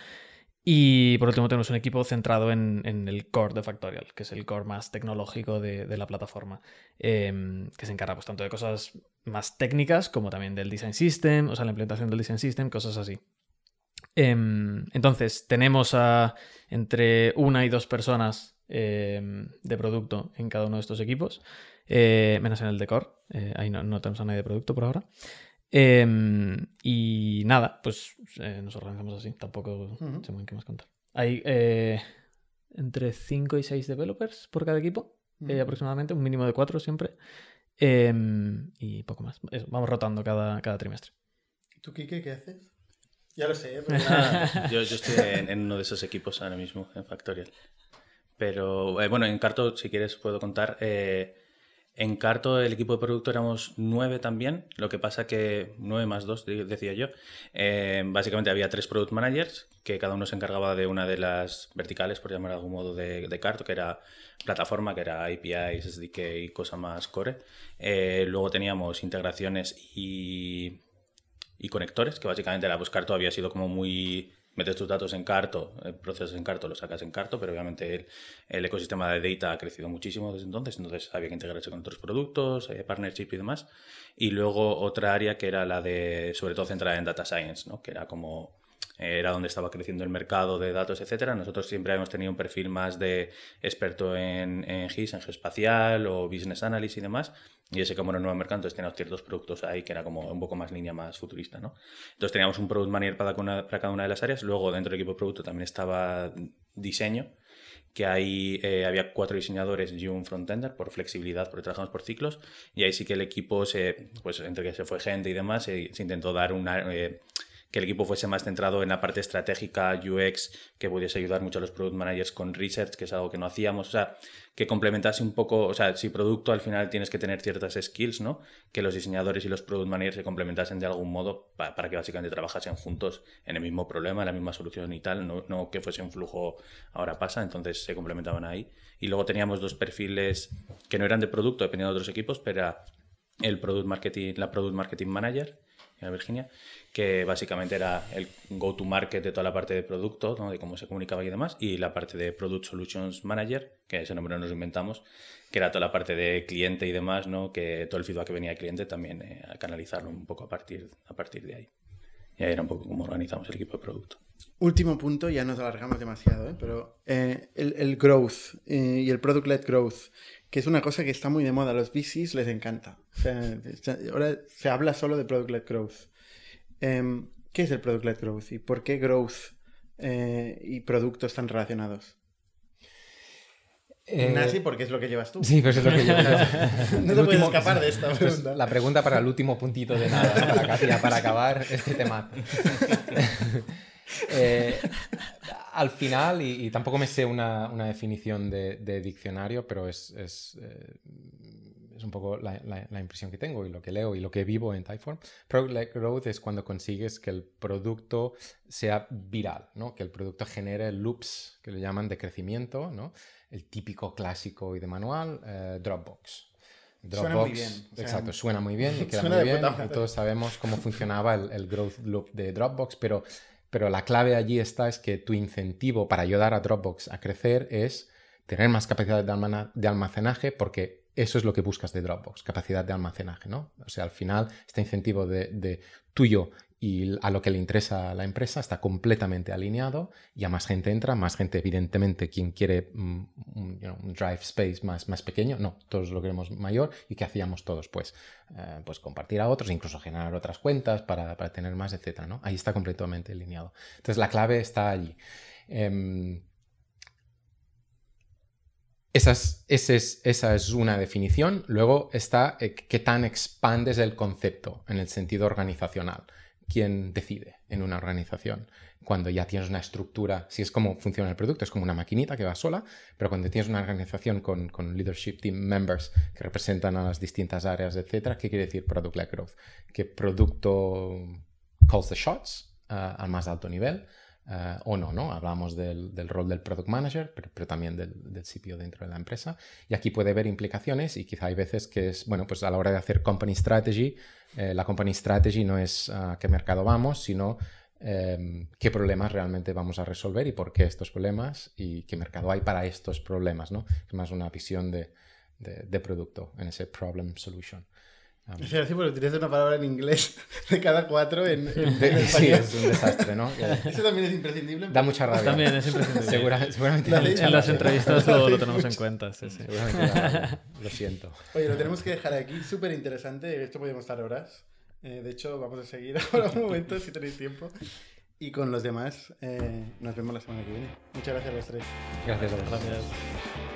Y por último tenemos un equipo centrado en, el core de Factorial, que es el core más tecnológico de, la plataforma, em, que se encarga pues, tanto de cosas más técnicas como también del design system, o sea, la implementación del design system, cosas así. Em, entonces, tenemos a entre una y dos personas em, de producto en cada uno de estos equipos, eh, menos en el de core, eh, ahí no, no tenemos a nadie de producto por ahora. Em, y nada, pues eh, nos organizamos así. Tampoco sé muy qué más contar. Hay eh, entre 5 y 6 developers por cada equipo, eh, aproximadamente, un mínimo de 4 siempre. Em, y poco más. vamos rotando cada, cada trimestre. ¿Y tú, Kike, qué haces? Ya lo sé, yo, yo, estoy en, uno de esos equipos ahora mismo, en Factorial. Pero bueno, en Carto, si quieres, puedo contar. En Carto, el equipo de producto éramos nueve también, lo que pasa que nueve más dos, decía yo. Eh, básicamente había tres product managers, que cada uno se encargaba de una de las verticales, por llamar de algún modo, de, Carto, que era plataforma, que era APIs, SDK y cosa más core. Eh, luego teníamos integraciones y, y conectores, que básicamente era, pues Carto había sido como muy metes tus datos en Carto, el proceso en Carto, lo sacas en Carto, pero obviamente el, ecosistema de data ha crecido muchísimo desde entonces, entonces había que integrarse con otros productos, eh, partnership y demás. Y luego otra área que era la de, sobre todo centrada en data science, ¿no? que era como era donde estaba creciendo el mercado de datos, etcétera. Nosotros siempre hemos tenido un perfil más de experto en, en GIS, en geoespacial o business analysis y demás. Y ese como era nuevo mercado, entonces teníamos ciertos productos ahí que era como un poco más línea más futurista, ¿no? Entonces teníamos un product manager para, para cada una de las áreas. Luego dentro del equipo de producto también estaba diseño, que ahí eh, había cuatro diseñadores y un frontender por flexibilidad, porque trabajamos por ciclos. Y ahí sí que el equipo, se, pues entre que se fue gente y demás, se, intentó dar una... Eh, que el equipo fuese más centrado en la parte estratégica, UX, que pudiese ayudar mucho a los product managers con research, que es algo que no hacíamos. O sea, que complementase un poco, o sea, si producto al final tienes que tener ciertas skills, ¿no? Que los diseñadores y los product managers se complementasen de algún modo para, que básicamente trabajasen juntos en el mismo problema, en la misma solución y tal, no, no que fuese un flujo ahora pasa, entonces se complementaban ahí. Y luego teníamos dos perfiles que no eran de producto, dependiendo de otros equipos, pero era el product marketing, la product marketing manager en Virginia, que básicamente era el go-to-market de toda la parte de producto, de cómo se comunicaba y demás, y la parte de Product Solutions Manager, que ese nombre nos inventamos, que era toda la parte de cliente y demás, ¿no? que todo el feedback que venía del cliente también eh, a canalizarlo un poco a partir, a partir de ahí. Y ahí era un poco cómo organizamos el equipo de producto. Último punto, ya nos alargamos demasiado, ¿eh? pero eh, el, el, growth y el product-led growth que es una cosa que está muy de moda. A los VCs les encanta. ahora se habla solo de Product-Led Growth. Em, ¿Qué es el Product-Led Growth y por qué growth eh, y producto están relacionados? Eh, Nasi, porque es lo que llevas tú. Sí, pues es lo que llevas. no te puedes escapar de esta pregunta. La pregunta para el último puntito de nada, para, para acabar este tema. Eh, al final, y, tampoco me sé una, definición de, diccionario, pero es, es, eh, un poco la, impresión que tengo y lo que leo y lo que vivo en Typeform. Product Growth es cuando consigues que el producto sea viral, ¿no? que el producto genere loops que le llaman de crecimiento, ¿no? el típico clásico y de manual, eh, Dropbox. Dropbox, suena muy bien. exacto, suena muy bien y queda muy bien. Y todos sabemos cómo funcionaba el, el, growth loop de Dropbox, pero pero la clave allí está es que tu incentivo para ayudar a Dropbox a crecer es tener más capacidad de almacenaje porque eso es lo que buscas de Dropbox, capacidad de almacenaje, ¿no? O sea, al final este incentivo de, tuyo y a lo que le interesa a la empresa está completamente alineado y a más gente entra, más gente evidentemente quien quiere mm, un, drive space más, más pequeño, no, todos lo queremos mayor y ¿qué hacíamos todos? Pues, eh, pues compartir a otros, incluso generar otras cuentas para, tener más, etcétera, ¿no? Ahí está completamente alineado. Entonces la clave está allí. Em, esa es, esa es, una definición. Luego está eh, qué tan expandes el concepto en el sentido organizacional quién decide en una organización. Cuando ya tienes una estructura, si es como funciona el producto, es como una maquinita que va sola, pero cuando tienes una organización con, leadership team members que representan a las distintas áreas, etcétera, ¿qué quiere decir product-led growth? Que producto calls the shots uh, al más alto nivel. Uh, o no, ¿no? Hablamos del, rol del product manager, pero, también del, del, CPO dentro de la empresa. Y aquí puede haber implicaciones y quizá hay veces que es, bueno, pues a la hora de hacer company strategy, eh, la company strategy no es a qué mercado vamos, sino em, qué problemas realmente vamos a resolver y por qué estos problemas y qué mercado hay para estos problemas, ¿no? Es más una visión de, de producto en ese problem solution. Es así porque tienes una palabra en inglés de cada cuatro en, Sí, es un desastre, ¿no? Eso también es imprescindible. Da mucha rabia. También es imprescindible. seguramente en, las entrevistas lo, tenemos en cuenta. Sí, sí. lo siento. Oye, lo tenemos que dejar aquí. Súper interesante. Esto podemos estar horas. Eh, de hecho, vamos a seguir ahora un momento si tenéis tiempo. Y con los demás, eh, nos vemos la semana que viene. Muchas gracias a los tres. Gracias a Gracias.